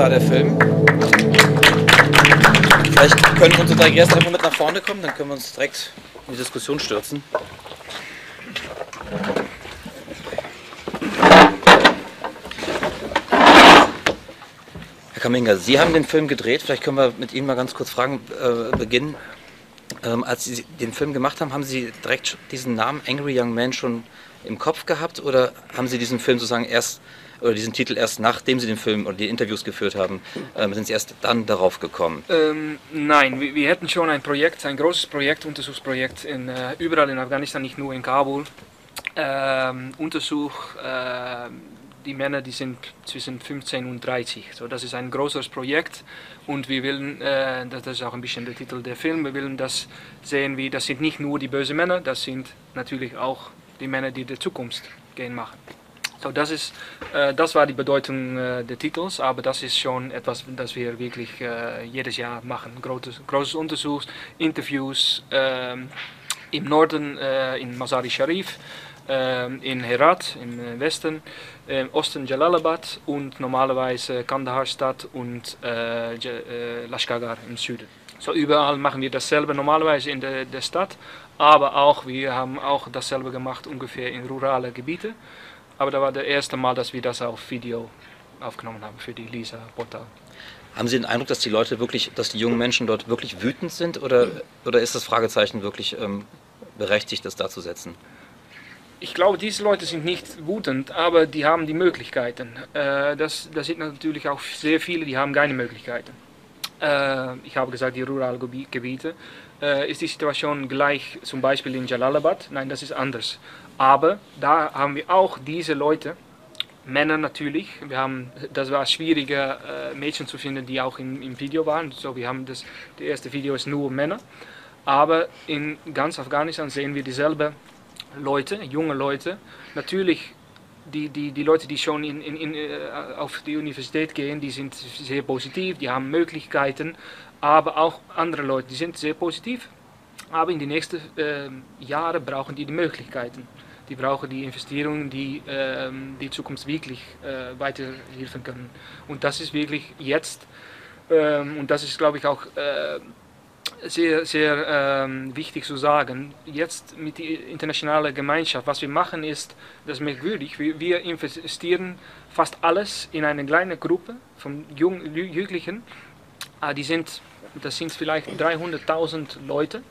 War der Film. Vielleicht können unsere drei Gäste einfach mit nach vorne kommen, dann können wir uns direkt in die Diskussion stürzen. Herr Kaminga, Sie haben den Film gedreht. Vielleicht können wir mit Ihnen mal ganz kurz fragen, äh, beginnen. Ähm, als Sie den Film gemacht haben, haben Sie direkt diesen Namen Angry Young Man schon im Kopf gehabt oder haben Sie diesen Film sozusagen erst oder diesen Titel erst nachdem Sie den Film oder die Interviews geführt haben, ähm, sind Sie erst dann darauf gekommen? Ähm, nein, wir, wir hätten schon ein Projekt, ein großes Projekt, Untersuchsprojekt in, äh, überall in Afghanistan, nicht nur in Kabul. Ähm, Untersuch, äh, die Männer, die sind zwischen 15 und 30. So, das ist ein großes Projekt und wir wollen, äh, das ist auch ein bisschen der Titel der Film, wir wollen das sehen, wie das sind nicht nur die bösen Männer, das sind natürlich auch die Männer, die der Zukunft gehen machen. So, das, ist, äh, das war die Bedeutung äh, des Titels, aber das ist schon etwas, das wir wirklich äh, jedes Jahr machen. Großes, großes Untersuch, Interviews ähm, im Norden, äh, in Mazar-i Sharif, ähm, in Herat im äh, Westen, im Osten Jalalabad und normalerweise Kandahar-Stadt und äh, Lashkargah im Süden. So überall machen wir dasselbe normalerweise in der, der Stadt, aber auch wir haben auch dasselbe gemacht ungefähr in rurale Gebiete. Aber da war das erste Mal, dass wir das auf Video aufgenommen haben für die Lisa-Portal. Haben Sie den Eindruck, dass die Leute wirklich, dass die jungen Menschen dort wirklich wütend sind oder, oder ist das Fragezeichen wirklich ähm, berechtigt, das da zu setzen? Ich glaube, diese Leute sind nicht wütend, aber die haben die Möglichkeiten. Äh, das, das sind natürlich auch sehr viele, die haben keine Möglichkeiten. Äh, ich habe gesagt, die ruralen Gebi- Gebiete. Äh, ist die Situation gleich zum Beispiel in Jalalabad? Nein, das ist anders. Aber da haben wir auch diese Leute, Männer natürlich. Wir haben, das war schwieriger, äh, Mädchen zu finden, die auch im, im Video waren. So, wir haben das, das erste Video ist nur Männer. Aber in ganz Afghanistan sehen wir dieselbe Leute, junge Leute. Natürlich, die, die, die Leute, die schon in, in, in, äh, auf die Universität gehen, die sind sehr positiv, die haben Möglichkeiten. Aber auch andere Leute, die sind sehr positiv. Aber in die nächsten äh, Jahre brauchen die die Möglichkeiten. Die brauchen die Investierungen, die ähm, die Zukunft wirklich äh, weiterhelfen können. Und das ist wirklich jetzt, ähm, und das ist glaube ich auch äh, sehr, sehr ähm, wichtig zu sagen. Jetzt mit der internationalen Gemeinschaft, was wir machen ist, das ist merkwürdig, wir, wir investieren fast alles in eine kleine Gruppe von Jugendlichen. Ah, die sind, das sind vielleicht 300.000 Leute.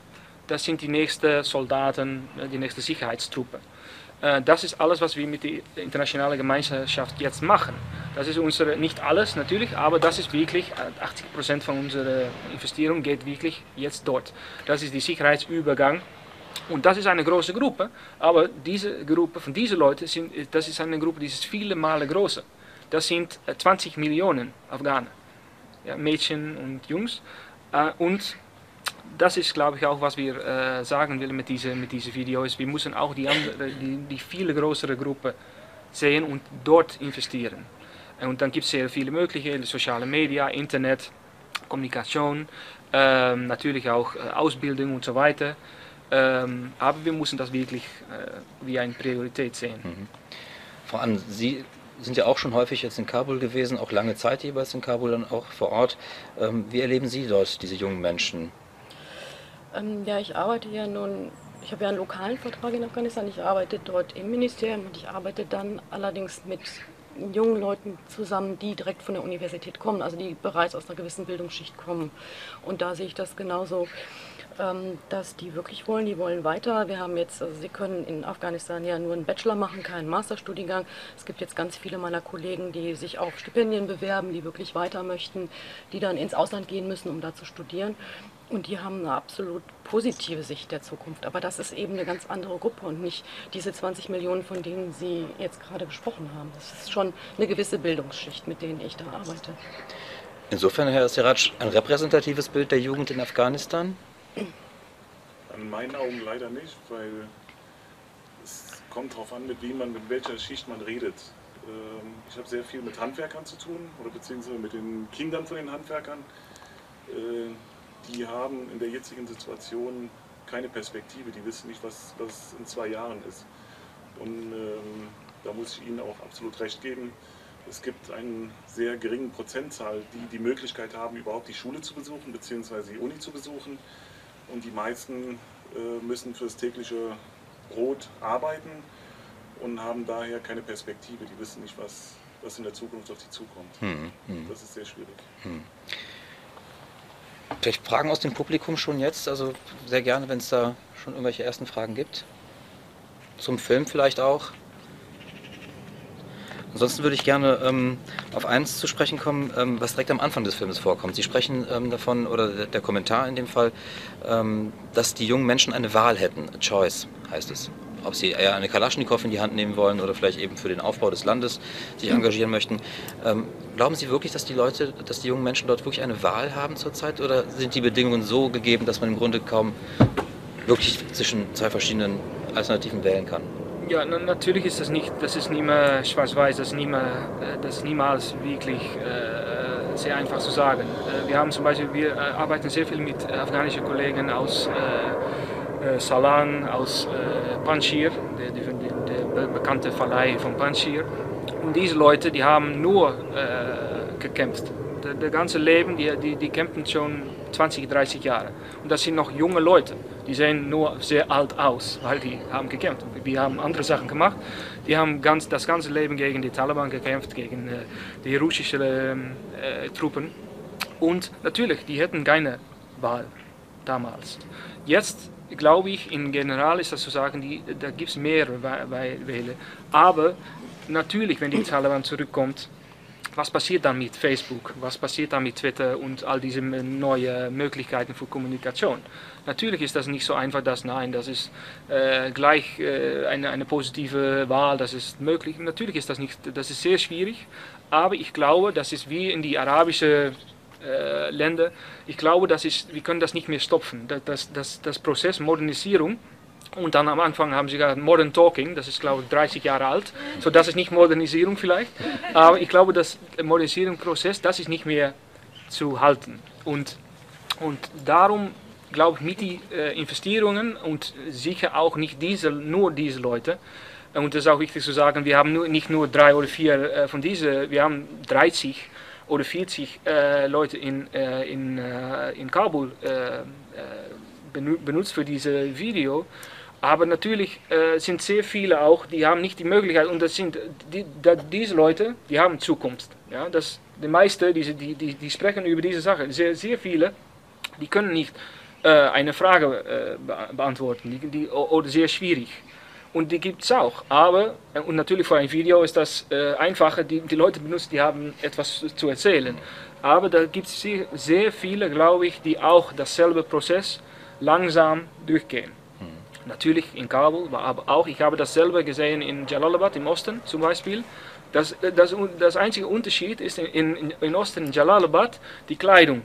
Das sind die nächsten Soldaten, äh, die nächste Sicherheitstruppe. Äh, Das ist alles, was wir mit der internationalen Gemeinschaft jetzt machen. Das ist unsere, nicht alles natürlich, aber das ist wirklich, äh, 80% von unserer Investierung geht wirklich jetzt dort. Das ist der Sicherheitsübergang. Und das ist eine große Gruppe, aber diese Gruppe von diesen Leuten, sind, das ist eine Gruppe, die ist viele Male größer. Das sind äh, 20 Millionen Afghanen, ja, Mädchen und Jungs. Und das ist, glaube ich, auch, was wir äh, sagen wollen mit diesen mit diese Videos. Wir müssen auch die, andere, die, die viele größere Gruppe sehen und dort investieren. Und dann gibt es sehr viele Möglichkeiten, soziale Media, Internet, Kommunikation, ähm, natürlich auch äh, Ausbildung und so weiter. Ähm, aber wir müssen das wirklich äh, wie eine Priorität sehen. Frau An, Sie sind ja auch schon häufig jetzt in Kabul gewesen, auch lange Zeit jeweils in Kabul dann auch vor Ort. Ähm, wie erleben Sie dort diese jungen Menschen? Ähm, ja, ich arbeite ja nun, ich habe ja einen lokalen Vertrag in Afghanistan. Ich arbeite dort im Ministerium und ich arbeite dann allerdings mit jungen Leuten zusammen, die direkt von der Universität kommen, also die bereits aus einer gewissen Bildungsschicht kommen. Und da sehe ich das genauso. ähm, dass die wirklich wollen, die wollen weiter. Wir haben jetzt, also sie können in Afghanistan ja nur einen Bachelor machen, keinen Masterstudiengang. Es gibt jetzt ganz viele meiner Kollegen, die sich auf Stipendien bewerben, die wirklich weiter möchten, die dann ins Ausland gehen müssen, um da zu studieren. Und die haben eine absolut positive Sicht der Zukunft. Aber das ist eben eine ganz andere Gruppe und nicht diese 20 Millionen, von denen Sie jetzt gerade gesprochen haben. Das ist schon eine gewisse Bildungsschicht, mit denen ich da arbeite. Insofern, Herr Siraj, ein repräsentatives Bild der Jugend in Afghanistan? In meinen Augen leider nicht, weil es kommt darauf an, mit wem man, mit welcher Schicht man redet. Ähm, ich habe sehr viel mit Handwerkern zu tun oder beziehungsweise mit den Kindern von den Handwerkern. Die haben in der jetzigen Situation keine Perspektive, die wissen nicht, was, was in zwei Jahren ist. Und ähm, da muss ich Ihnen auch absolut recht geben. Es gibt eine sehr geringe Prozentzahl, die die Möglichkeit haben, überhaupt die Schule zu besuchen bzw. die Uni zu besuchen. Und die meisten äh, müssen fürs tägliche Brot arbeiten und haben daher keine Perspektive. Die wissen nicht, was, was in der Zukunft auf sie zukommt. Hm, hm. Das ist sehr schwierig. Hm. Vielleicht Fragen aus dem Publikum schon jetzt? Also sehr gerne, wenn es da schon irgendwelche ersten Fragen gibt. Zum Film vielleicht auch. Ansonsten würde ich gerne ähm, auf eins zu sprechen kommen, ähm, was direkt am Anfang des Films vorkommt. Sie sprechen ähm, davon, oder der, Kommentar in dem Fall, ähm, dass die jungen Menschen eine Wahl hätten. A choice heißt es ob sie eher eine Kalaschnikow in die Hand nehmen wollen oder vielleicht eben für den Aufbau des Landes sich engagieren möchten. Ähm, glauben Sie wirklich, dass die Leute, dass die jungen Menschen dort wirklich eine Wahl haben zurzeit oder sind die Bedingungen so gegeben, dass man im Grunde kaum wirklich zwischen zwei verschiedenen Alternativen wählen kann? Ja, natürlich ist das nicht, das ist nicht mehr schwarz-weiß, das, ist mehr, äh, das ist niemals wirklich äh, sehr einfach zu sagen. Äh, wir haben zum Beispiel, wir äh, arbeiten sehr viel mit afghanischen Kollegen aus äh, Salan aus äh, Panjshir, der, der, der, bekannte Vallei von Panjshir. Und diese Leute, die haben nur äh, gekämpft. Das, das ganze Leben, die, die, die kämpfen schon 20, 30 Jahre. Und das sind noch junge Leute. Die sehen nur sehr alt aus, weil die haben gekämpft. Wir haben andere Sachen gemacht. Die haben ganz, das ganze Leben gegen die Taliban gekämpft, gegen äh, die russischen äh, Truppen. Und natürlich, die hätten keine Wahl damals. Jetzt glaube ich, in general ist das zu sagen, die, da gibt es mehrere Wähler. Aber natürlich, wenn die Taliban zurückkommt, was passiert dann mit Facebook? Was passiert dann mit Twitter und all diese neuen Möglichkeiten für Kommunikation? Natürlich ist das nicht so einfach, dass nein, das ist äh, gleich äh, eine, eine positive Wahl, das ist möglich. Natürlich ist das nicht, das ist sehr schwierig, aber ich glaube, das ist wie in die arabische äh, Länder. Ich glaube, das ist, wir können das nicht mehr stopfen. Das, das, das, das Prozess Modernisierung und dann am Anfang haben sie gesagt Modern Talking, das ist glaube ich 30 Jahre alt. So, das ist nicht Modernisierung vielleicht. Aber ich glaube, das Modernisierungsprozess, das ist nicht mehr zu halten. Und, und darum glaube ich, mit den äh, Investierungen und sicher auch nicht diese, nur diese Leute. Und das ist auch wichtig zu sagen, wir haben nur, nicht nur drei oder vier äh, von diesen, wir haben 30 oder 40 äh, Leute in, äh, in, äh, in Kabul äh, äh, benutzt für dieses Video. Aber natürlich äh, sind sehr viele auch, die haben nicht die Möglichkeit, und das sind die, die, diese Leute, die haben Zukunft. Ja, das, die meisten, die, die, die, die sprechen über diese Sache. Sehr, sehr viele, die können nicht eine Frage beantworten, die, die, oder sehr schwierig. Und die gibt es auch. Aber, äh, und natürlich für ein Video ist das äh, einfacher, die, die Leute benutzen, die haben etwas zu erzählen. Aber da gibt es sehr, viele, glaube ich, die auch dasselbe Prozess langsam durchgehen. Mhm. Natürlich in Kabul, aber auch, ich habe dasselbe gesehen in Jalalabad im Osten zum Beispiel. Das, das, das einzige Unterschied ist in, in, in Osten, in Jalalabad, die Kleidung.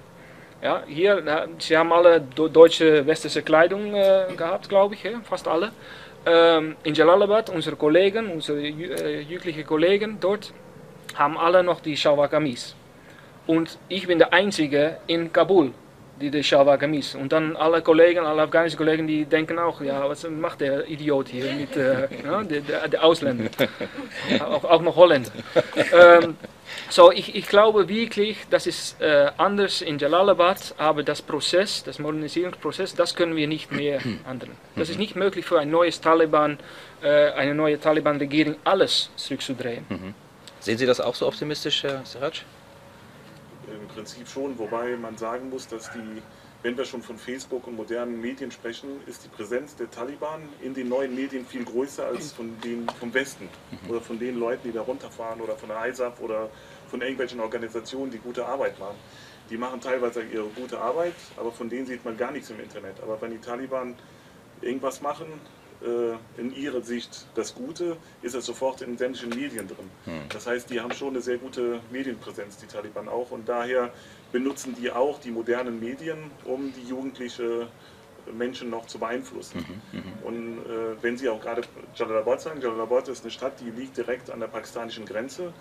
Ja, hier, sie haben alle deutsche, westliche Kleidung äh, gehabt, glaube ich, ja, fast alle ähm, in Jalalabad, unsere Kollegen, unsere äh, jüdische Kollegen dort, haben alle noch die Shalwar Kamis. Und ich bin der Einzige in Kabul, die Shalwar Kamis. Und dann alle Kollegen, alle afghanische Kollegen, die denken auch, ja, was macht der Idiot hier mit äh, ja, der, der, der Ausländer. auch, auch noch Holländer. Ähm, so, ich, ich glaube wirklich, das ist äh, anders in Jalalabad, aber das Prozess, das Modernisierungsprozess, das können wir nicht mehr ändern. Das ist nicht möglich für ein neues Taliban, äh, eine neue Taliban-Regierung, alles zurückzudrehen. Mhm. Sehen Sie das auch so optimistisch, Herr Siraj? Im Prinzip schon, wobei man sagen muss, dass die wenn wir schon von Facebook und modernen Medien sprechen, ist die Präsenz der Taliban in den neuen Medien viel größer als von den vom Westen oder von den Leuten, die da runterfahren oder von der ISAF oder von irgendwelchen Organisationen, die gute Arbeit machen. Die machen teilweise ihre gute Arbeit, aber von denen sieht man gar nichts im Internet. Aber wenn die Taliban irgendwas machen, in ihrer Sicht das Gute, ist es sofort in sämtlichen Medien drin. Das heißt, die haben schon eine sehr gute Medienpräsenz, die Taliban auch. Und daher benutzen die auch die modernen Medien, um die jugendliche Menschen noch zu beeinflussen. Und äh, wenn Sie auch gerade Jalalabad sagen, Jalalabad ist eine Stadt, die liegt direkt an der pakistanischen Grenze.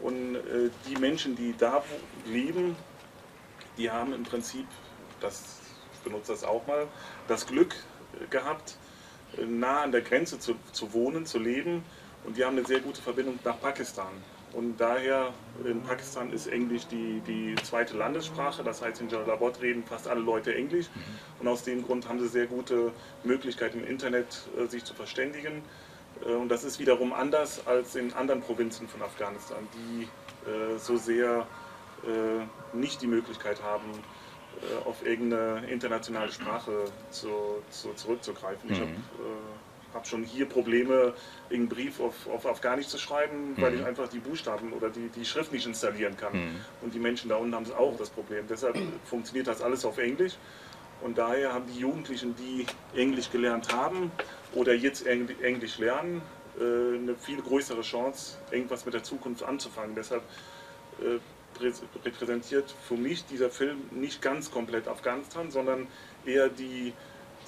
Und äh, die Menschen, die da leben, die haben im Prinzip, das, ich benutze das auch mal, das Glück äh, gehabt, äh, nah an der Grenze zu, zu wohnen, zu leben. Und die haben eine sehr gute Verbindung nach Pakistan. Und daher, in Pakistan ist Englisch die, die zweite Landessprache. Das heißt, in Jalalabad reden fast alle Leute Englisch. Und aus dem Grund haben sie sehr gute Möglichkeiten im Internet, äh, sich zu verständigen. Äh, Und das ist wiederum anders als in anderen Provinzen von Afghanistan, die äh, so sehr nicht die Möglichkeit haben, äh, auf irgendeine internationale Sprache zu, zu, zurückzugreifen. Ich habe äh, hab schon hier Probleme, irgendeinen Brief auf, auf Afghanisch zu schreiben, weil ich einfach die Buchstaben oder die, die Schrift nicht installieren kann. Und die Menschen da unten haben auch das Problem. Deshalb funktioniert das alles auf Englisch. Und daher haben die Jugendlichen, die Englisch gelernt haben oder jetzt Engl- Englisch lernen, äh, eine viel größere Chance, irgendwas mit der Zukunft anzufangen. Deshalb äh, repräsentiert für mich dieser Film nicht ganz komplett Afghanistan, sondern eher die,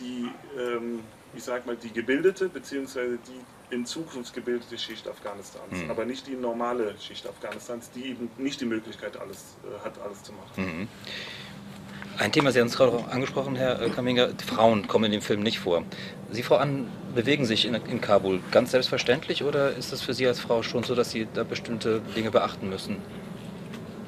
die ähm, ich sag mal, die gebildete bzw. die in Zukunft gebildete Schicht Afghanistans, aber nicht die normale Schicht Afghanistans, die eben nicht die Möglichkeit alles, äh, hat, alles zu machen. Ein Thema, Sie haben es gerade auch angesprochen, Herr äh, Kaminger, Frauen kommen in dem Film nicht vor. Sie, Frau An, bewegen sich in, in Kabul ganz selbstverständlich oder ist es für Sie als Frau schon so, dass Sie da bestimmte Dinge beachten müssen?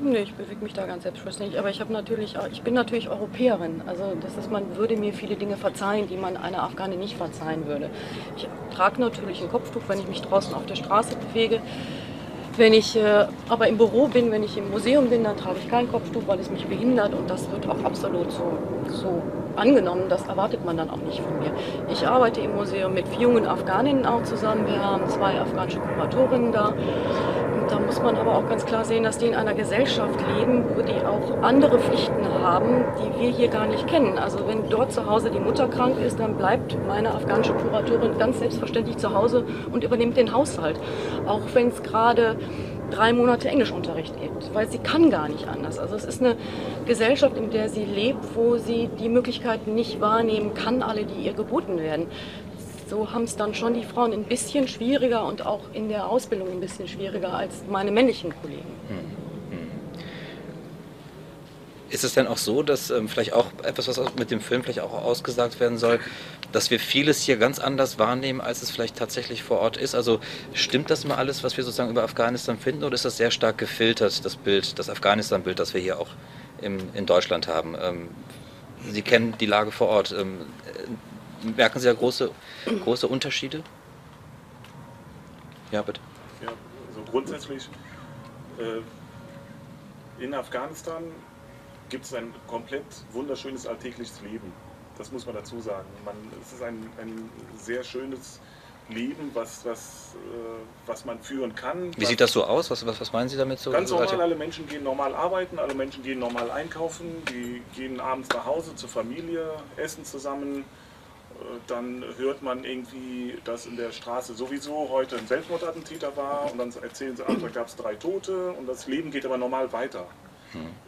Nee, ich bewege mich da ganz selbstverständlich. Aber ich natürlich, ich bin natürlich Europäerin. Also das ist, man würde mir viele Dinge verzeihen, die man einer Afghane nicht verzeihen würde. Ich trage natürlich ein Kopftuch, wenn ich mich draußen auf der Straße bewege. Wenn ich äh, aber im Büro bin, wenn ich im Museum bin, dann trage ich kein Kopftuch, weil es mich behindert und das wird auch absolut so, so angenommen. Das erwartet man dann auch nicht von mir. Ich arbeite im Museum mit jungen Afghaninnen auch zusammen. Wir haben zwei afghanische Kuratorinnen da. Da muss man aber auch ganz klar sehen, dass die in einer Gesellschaft leben, wo die auch andere Pflichten haben, die wir hier gar nicht kennen. Also wenn dort zu Hause die Mutter krank ist, dann bleibt meine afghanische Kuratorin ganz selbstverständlich zu Hause und übernimmt den Haushalt. Auch wenn es gerade drei Monate Englischunterricht gibt, weil sie kann gar nicht anders. Also es ist eine Gesellschaft, in der sie lebt, wo sie die Möglichkeiten nicht wahrnehmen kann, alle, die ihr geboten werden. So haben es dann schon die Frauen ein bisschen schwieriger und auch in der Ausbildung ein bisschen schwieriger als meine männlichen Kollegen. Ist es denn auch so, dass ähm, vielleicht auch etwas, was mit dem Film vielleicht auch ausgesagt werden soll, dass wir vieles hier ganz anders wahrnehmen, als es vielleicht tatsächlich vor Ort ist? Also stimmt das mal alles, was wir sozusagen über Afghanistan finden, oder ist das sehr stark gefiltert, das Bild, das Afghanistan-Bild, das wir hier auch im, in Deutschland haben? Ähm, Sie kennen die Lage vor Ort. Ähm, äh, merken Sie da große, große Unterschiede? Ja, bitte. Ja, also grundsätzlich äh, in Afghanistan gibt es ein komplett wunderschönes alltägliches Leben. Das muss man dazu sagen. Man, es ist ein, ein sehr schönes Leben, was, was, äh, was man führen kann. Wie was, sieht das so aus? Was, was, was meinen Sie damit so? Ganz normal, alltag- alle Menschen gehen normal arbeiten, alle Menschen gehen normal einkaufen, die gehen abends nach Hause zur Familie, essen zusammen. Äh, Dann hört man irgendwie, dass in der Straße sowieso heute ein Selbstmordattentäter war und dann erzählen sie, ach, da gab es drei Tote und das Leben geht aber normal weiter.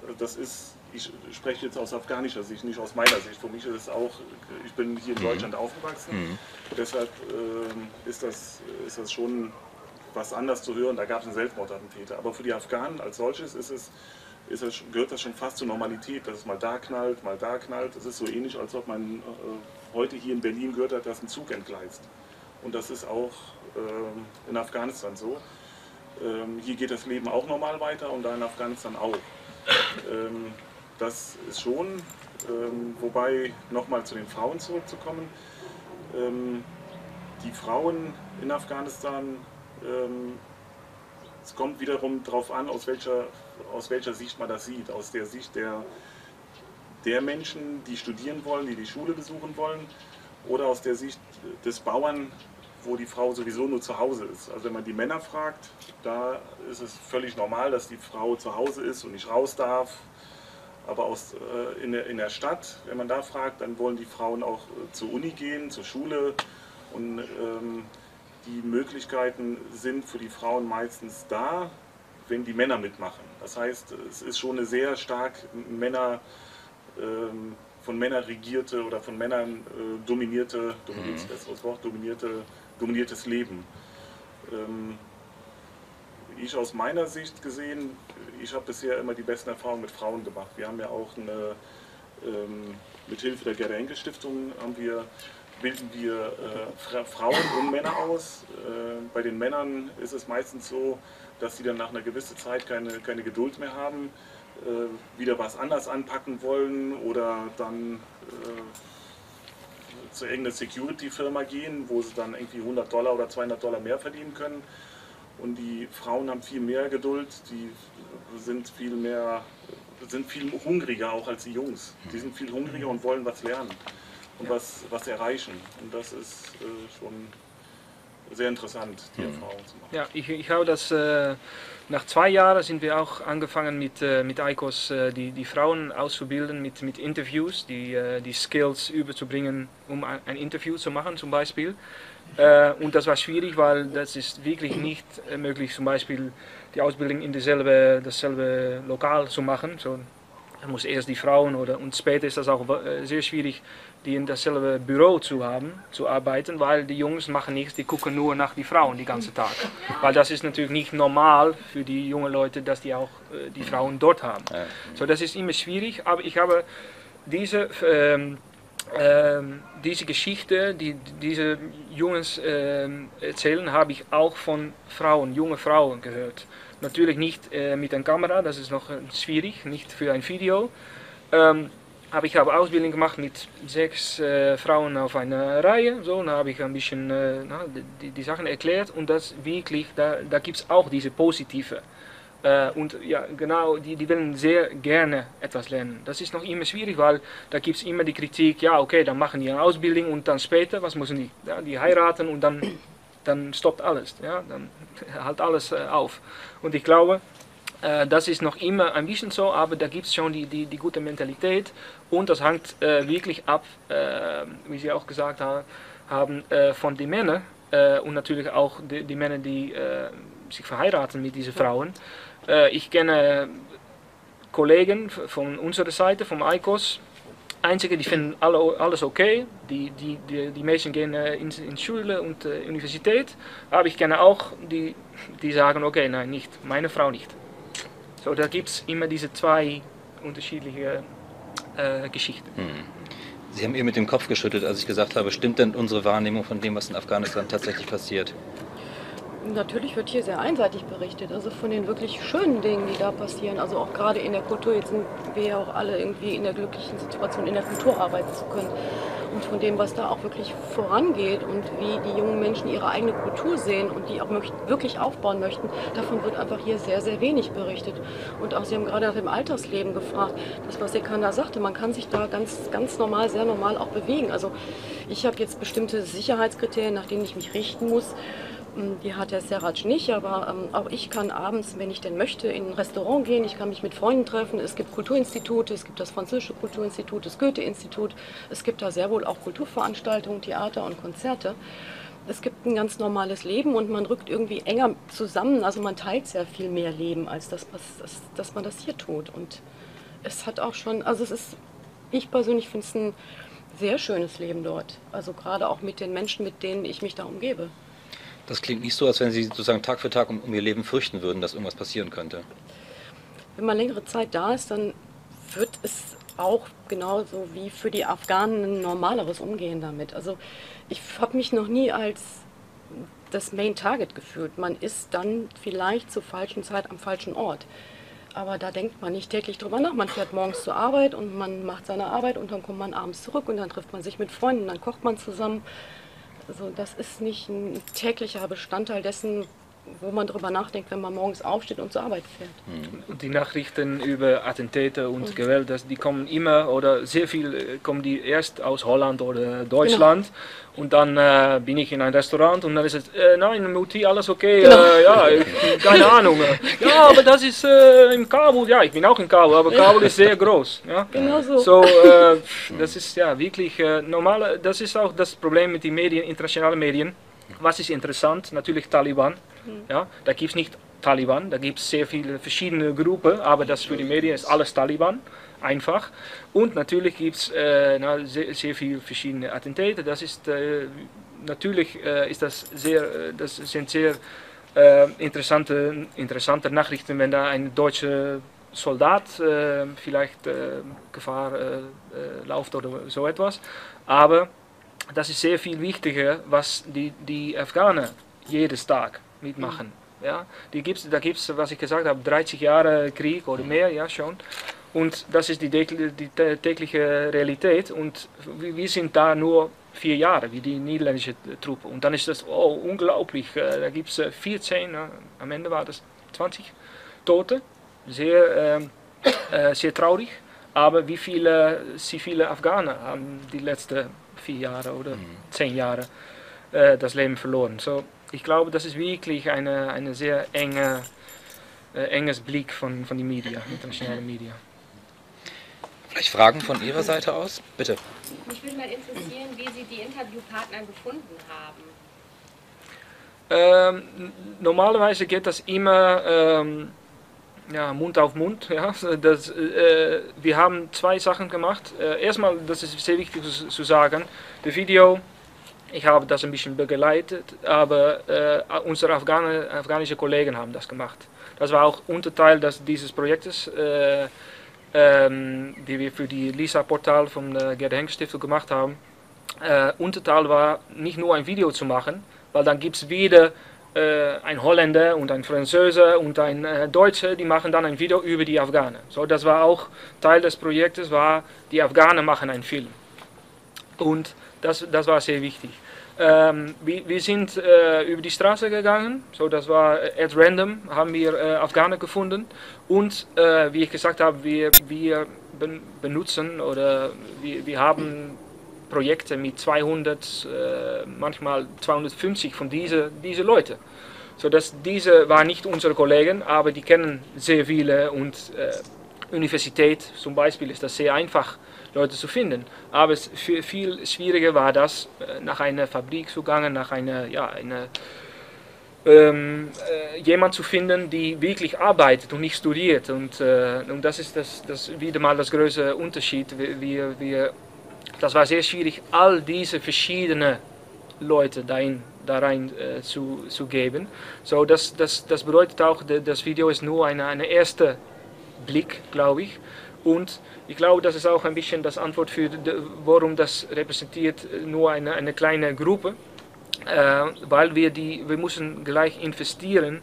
Äh, Das ist, ich spreche jetzt aus afghanischer Sicht, nicht aus meiner Sicht. Für mich ist es auch, ich bin hier in Deutschland aufgewachsen, deshalb ähm, ist, das, ist das schon was anders zu hören. Da gab es einen Selbstmordattentäter. Aber für die Afghanen als solches ist es, ist es, gehört das schon fast zur Normalität, dass es mal da knallt, mal da knallt. Das ist so ähnlich, als ob man äh, heute hier in Berlin gehört hat, dass ein Zug entgleist. Und das ist auch ähm, in Afghanistan so. Ähm, hier geht das Leben auch normal weiter und da in Afghanistan auch. Ähm, das ist schon, wobei nochmal zu den Frauen zurückzukommen. Die Frauen in Afghanistan, es kommt wiederum darauf an, aus welcher, aus welcher Sicht man das sieht. Aus der Sicht der, der Menschen, die studieren wollen, die die Schule besuchen wollen, oder aus der Sicht des Bauern, wo die Frau sowieso nur zu Hause ist. Also wenn man die Männer fragt, da ist es völlig normal, dass die Frau zu Hause ist und nicht raus darf. Aber aus, äh, in, der, in der Stadt, wenn man da fragt, dann wollen die Frauen auch äh, zur Uni gehen, zur Schule. Und ähm, die Möglichkeiten sind für die Frauen meistens da, wenn die Männer mitmachen. Das heißt, es ist schon eine sehr stark Männer, ähm, von Männern regierte oder von Männern äh, dominierte, dominiert mhm. das Wort, dominierte, dominiertes Leben. Ähm, ich aus meiner Sicht gesehen, ich habe bisher immer die besten Erfahrungen mit Frauen gemacht. Wir haben ja auch eine, ähm, mit Hilfe der Gerda Enkel Stiftung haben wir, bilden wir äh, Frauen und Männer aus. Äh, bei den Männern ist es meistens so, dass sie dann nach einer gewissen Zeit keine, keine Geduld mehr haben, wieder was anders anpacken wollen oder dann äh, zu irgendeiner Security-Firma gehen, wo sie dann irgendwie 100 Dollar oder 200 Dollar mehr verdienen können. Und die Frauen haben viel mehr Geduld, die sind viel mehr, sind viel hungriger auch als die Jungs. Die sind viel hungriger und wollen was lernen und was, was erreichen. Und das ist äh, schon sehr interessant, die mhm. Erfahrung zu machen. Ja, ich, ich habe das, äh, nach zwei Jahren sind wir auch angefangen mit, äh, mit ICOS äh, die, die Frauen auszubilden mit, mit Interviews, die, äh, die Skills überzubringen, um ein, Interview zu machen zum Beispiel. Äh, und das war schwierig, weil das ist wirklich nicht äh, möglich, zum Beispiel die Ausbildung in dieselbe, dasselbe Lokal zu machen. So, man muss erst die Frauen oder und später ist das auch sehr schwierig, die in dasselbe Büro zu haben, zu arbeiten, weil die Jungs machen nichts, die gucken nur nach die Frauen die ganze Tag. Weil das ist natürlich nicht normal für die jungen Leute, dass die auch äh, die Frauen dort haben. So, das ist immer schwierig, aber ich habe diese, ähm, ähm, diese Geschichte, die diese Jungs ähm, erzählen, habe ich auch von Frauen, junge Frauen gehört. Natürlich nicht äh, mit einer Kamera, das ist noch äh, schwierig, nicht für ein Video. Aber ich habe Ausbildung gemacht mit sechs äh, Frauen auf einer Reihe. So, dann habe ich ein bisschen äh, na, die, die, Sachen erklärt und das wirklich, da, da gibt es auch diese positive. Äh, und ja, genau, die, die wollen sehr gerne etwas lernen. Das ist noch immer schwierig, weil da gibt es immer die Kritik, ja okay, dann machen die eine Ausbildung und dann später, was müssen die? Ja, die heiraten und dann, dann stoppt alles. Ja, dann halt alles äh, auf. Und ich glaube, äh, das ist noch immer ein bisschen so, aber da gibt es schon die, die, die gute Mentalität und das hängt äh, wirklich ab, äh, wie Sie auch gesagt ha haben, äh, von den Männern äh, und natürlich auch die, die Männer, die äh, sich verheiraten mit diesen Frauen. ich kenne Kollegen von unserer Seite, vom ICOS, Einzige, die finden alle, alles okay. Die, die, die, die Menschen gehen äh, in, in Schule und äh, Universität. Aber ich kenne auch die, die sagen, okay, nein, nicht, meine Frau nicht. So, da gibt es immer diese zwei unterschiedliche äh, Geschichten. Hm. Sie haben ihr mit dem Kopf geschüttelt, als ich gesagt habe, stimmt denn unsere Wahrnehmung von dem, was in Afghanistan tatsächlich passiert? Natürlich wird hier sehr einseitig berichtet, also von den wirklich schönen Dingen, die da passieren. Also auch gerade in der Kultur, jetzt sind wir ja auch alle irgendwie in der glücklichen Situation, in der Kultur arbeiten zu können und von dem, was da auch wirklich vorangeht und wie die jungen Menschen ihre eigene Kultur sehen und die auch wirklich aufbauen möchten, davon wird einfach hier sehr, sehr wenig berichtet. Und auch Sie haben gerade nach dem Altersleben gefragt, das, was Sekanda sagte, man kann sich da ganz, ganz normal, sehr normal auch bewegen. Also ich habe jetzt bestimmte Sicherheitskriterien, nach denen ich mich richten muss. Hm, die hat der Seraj nicht, aber ähm, auch ich kann abends, wenn ich denn möchte, in ein Restaurant gehen. Ich kann mich mit Freunden treffen. Es gibt Kulturinstitute, es gibt das Französische Kulturinstitut, das Goethe-Institut. Es gibt da sehr wohl auch Kulturveranstaltungen, Theater und Konzerte. Es gibt ein ganz normales Leben und man rückt irgendwie enger zusammen. Also man teilt sehr viel mehr Leben, als das, was, das, dass man das hier tut. Und es hat auch schon, also es ist, ich persönlich finde es ein sehr schönes Leben dort. Also gerade auch mit den Menschen, mit denen ich mich da umgebe. Das klingt nicht so, als wenn Sie sozusagen Tag für Tag um, um Ihr Leben fürchten würden, dass irgendwas passieren könnte. Wenn man längere Zeit da ist, dann wird es auch genauso wie für die Afghanen ein normaleres Umgehen damit. Also ich habe mich noch nie als das Main Target gefühlt. Man ist dann vielleicht zur falschen Zeit am falschen Ort. Aber da denkt man nicht täglich drüber nach. Man fährt morgens zur Arbeit und man macht seine Arbeit und dann kommt man abends zurück und dann trifft man sich mit Freunden, dann kocht man zusammen. Also das ist nicht ein täglicher Bestandteil dessen, wo man drüber nachdenkt, wenn man morgens aufsteht und zur Arbeit fährt. Und die Nachrichten über Attentate und Gewalt, das, die kommen immer oder sehr viel äh, kommen die erst aus Holland oder Deutschland. Und dann äh, bin ich in ein Restaurant und dann ist es, äh, nein, Mutti, alles okay, äh, ja, ich, keine Ahnung. äh. Ja, aber das ist äh, in Kabul, ja, ich bin auch in Kabul, aber Kabul ist sehr groß. Ja. Genau so. So, äh, das ist ja wirklich äh, normale, das ist auch das Problem mit den Medien, internationalen Medien. Was ist interessant? Natürlich Taliban. Ja, da gibt es nicht Taliban, da gibt es sehr viele verschiedene Gruppen, aber das für die Medien ist alles Taliban, einfach. Und natürlich gibt es äh, sehr, sehr viele verschiedene Attentate. Das ist äh, natürlich äh, ist das sehr, äh, das sind sehr äh, interessante, interessante Nachrichten, wenn da ein deutscher Soldat äh, vielleicht Gefahr läuft oder so etwas. Aber das ist sehr viel wichtiger, was die, die Afghanen jedes Tag mitmachen. Ja? Die gibt's, da gibt es, was ich gesagt habe, 30 Jahre Krieg oder mehr, ja schon. Und das ist die, tägliche- die tä- tägliche Realität. Und wir sind da nur vier Jahre, wie die niederländische Truppe. Und dann ist das oh, unglaublich. Äh, Da gibt es 14, äh, am Ende war das 20 Tote. Sehr, ähm, äh, sehr traurig. Aber wie viele zivile Afghanen haben die letzten vier Jahre oder zehn Jahre äh, das Leben verloren? So, ich glaube, das ist wirklich eine, eine sehr enge, äh, enges Blick von, von den Medien, internationalen Medien. Vielleicht Fragen von Ihrer Seite aus? Bitte. Mich würde mal interessieren, wie Sie die Interviewpartner gefunden haben. Ähm, normalerweise geht das immer ähm, ja, Mund auf Mund. Ja. Das, äh, wir haben zwei Sachen gemacht. Äh, erstmal, das ist sehr wichtig zu, sagen, das Video, ich habe das ein bisschen begleitet, aber äh, unsere Afghane, afghanische Kollegen haben das gemacht. Das war auch Unterteil des, dieses Projektes, äh, ähm, die wir für die LISA-Portal von der Gerd Henk Stiftung gemacht haben. Äh, Unterteil war nicht nur ein Video zu machen, weil dann gibt es wieder äh, ein Holländer und ein Franzose und ein äh, Deutscher, die machen dann ein Video über die Afghanen. So, das war auch Teil des Projektes, war die Afghanen machen einen Film. Und das, das war sehr wichtig. Ähm, wir, wir sind äh, über die Straße gegangen, so das war äh, at random, haben wir äh, Afghanen gefunden und äh, wie ich gesagt habe, wir, wir ben, benutzen oder wir, wir haben Projekte mit 200, äh, manchmal 250 von diesen diese Leute. So dass diese waren nicht unsere Kollegen, aber die kennen sehr viele und äh, Universität zum Beispiel ist das sehr einfach, Leute zu finden. Aber es viel, schwieriger war das, äh, nach einer Fabrik zu gehen, nach einer, ja, einer, ähm, äh, jemand zu finden, die wirklich arbeitet und nicht studiert. Und, äh, und das ist das, das wieder mal das größte Unterschied. Wir, wir, wir, das war sehr schwierig, all diese verschiedenen Leute dahin, da rein äh, zu, zu geben. So, das, das, das bedeutet auch, das Video ist nur eine, eine erste Blick, glaube ich. Und ich glaube, das ist auch ein bisschen das Antwort für, de, warum das repräsentiert äh, nur eine, eine kleine Gruppe. Äh, weil wir die, wir müssen gleich investieren,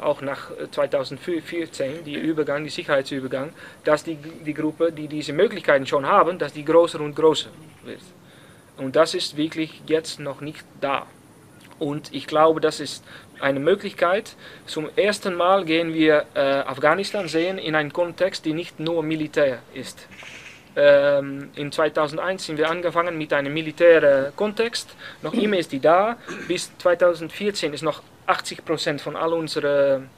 auch nach 2014, die Übergang, die Sicherheitsübergang, dass die, die Gruppe, die diese Möglichkeiten schon haben, dass die größer und größer wird. Und das ist wirklich jetzt noch nicht da. Und ich glaube, das ist eine Möglichkeit. Zum ersten Mal gehen wir äh, Afghanistan sehen in einem Kontext, der nicht nur militär ist. Ähm, in 2001 sind wir angefangen mit einem militären Kontext. Noch immer ist die da. Bis 2014 ist noch 80 Prozent von all unsere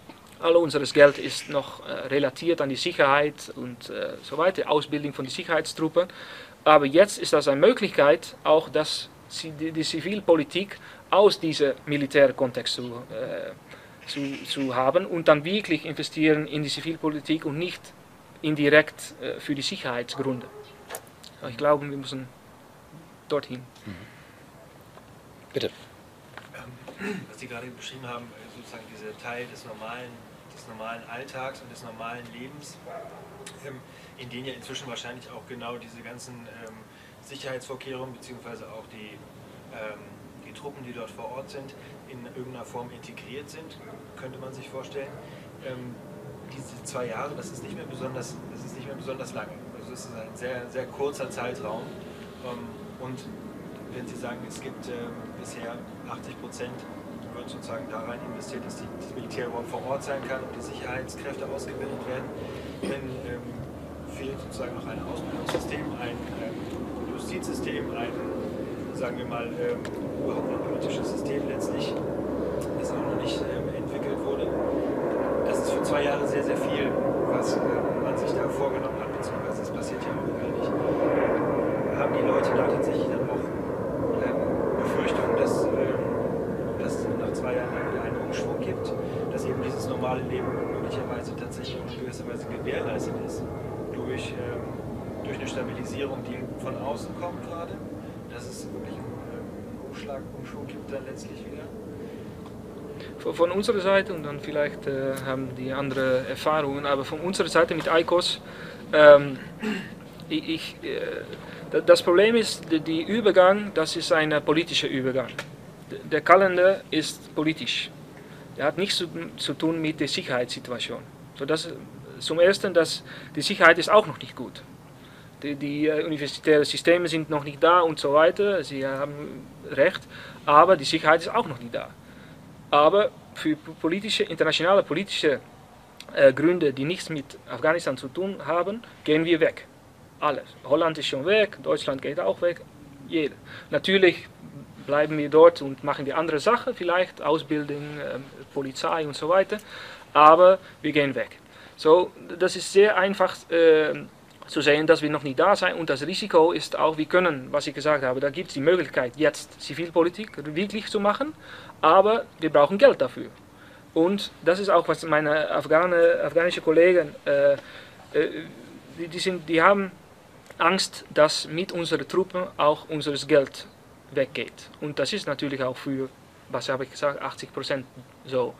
all unseres Geld ist noch äh, relatiert an die Sicherheit und äh, so weiter, Ausbildung von den Sicherheitstruppen. Aber jetzt ist das eine Möglichkeit, auch das, die, die Zivilpolitik aus diesem militären Kontext zu, äh, zu, zu haben und dann wirklich investieren in die Zivilpolitik und nicht indirekt äh, für die Sicherheitsgründe. Ich glaube, wir müssen dorthin. Bitte. Was Sie gerade beschrieben haben, äh, sozusagen dieser Teil des normalen, des normalen Alltags und des normalen Lebens, ähm, in denen ja inzwischen wahrscheinlich auch genau diese ganzen ähm, Sicherheitsvorkehrungen beziehungsweise auch die, ähm, die Truppen, die dort vor Ort sind, in irgendeiner Form integriert sind, könnte man sich vorstellen. Diese zwei Jahre, das ist nicht mehr besonders, das ist nicht mehr besonders lange. Also es ist ein sehr, sehr kurzer Zeitraum. Und wenn Sie sagen, es gibt ähm, bisher 80 Prozent wird sozusagen da rein investiert, dass die, das Militär überhaupt vor Ort sein kann und die Sicherheitskräfte ausgebildet werden, dann ähm, fehlt sozusagen noch ein Ausbildungssystem, ein ähm, Justizsystem, ein, sagen wir mal, ähm, überhaupt ein politisches System letztlich, das auch noch nicht ähm, entwickelt wurde. Das ist für zwei Jahre sehr, sehr viel, was äh, man sich da vorgenommen hat, beziehungsweise es passiert ja auch gar nicht. Haben die Leute da tatsächlich dann auch ähm, Befürchtungen, dass, ähm, dass es nach zwei Jahren dann wieder einen Umschwung gibt, dass eben dieses normale Leben möglicherweise tatsächlich auch in gewisser Weise gewährleistet ist durch, ähm, durch eine Stabilisierung, die von außen kommt gerade, dass es wirklich einen Umschlag, Umschwung gibt dann letztlich wieder? Von- unserer Seite, und dann vielleicht äh, haben die andere Erfahrungen, aber von unserer Seite mit ICOS, ähm, ich, ich, äh, da- das Problem ist, die, die Übergang, das ist ein politischer Übergang. Der Kalender ist politisch. Der hat nichts zu, zu tun mit der Sicherheitssituation. So das, zum Ersten, dass die Sicherheit ist auch noch nicht gut. Die, die äh, universitären Systeme sind noch nicht da und so weiter. Sie haben recht, aber die Sicherheit ist auch noch nicht da. Aber für politische, internationale politische äh, Gründe, die nichts mit Afghanistan zu tun haben, gehen wir weg. Alles. Holland ist schon weg, Deutschland geht auch weg, jeder. Natürlich bleiben wir dort und machen die andere Sachen, vielleicht Ausbildung, ähm, Polizei und so weiter, aber wir gehen weg. So, das ist sehr einfach äh, zu sehen, dass wir noch nicht da sind und das Risiko ist auch, wir können, was ich gesagt habe, da gibt es die Möglichkeit, jetzt Zivilpolitik wirklich zu machen, aber wir brauchen Geld dafür. Und das ist auch, was meine Afghane, afghanischen Kollegen, äh, äh, die, die, sind, die haben Angst, dass mit unseren Truppen auch unser Geld weggeht. Und das ist natürlich auch für, was habe ich gesagt, 80 Prozent so.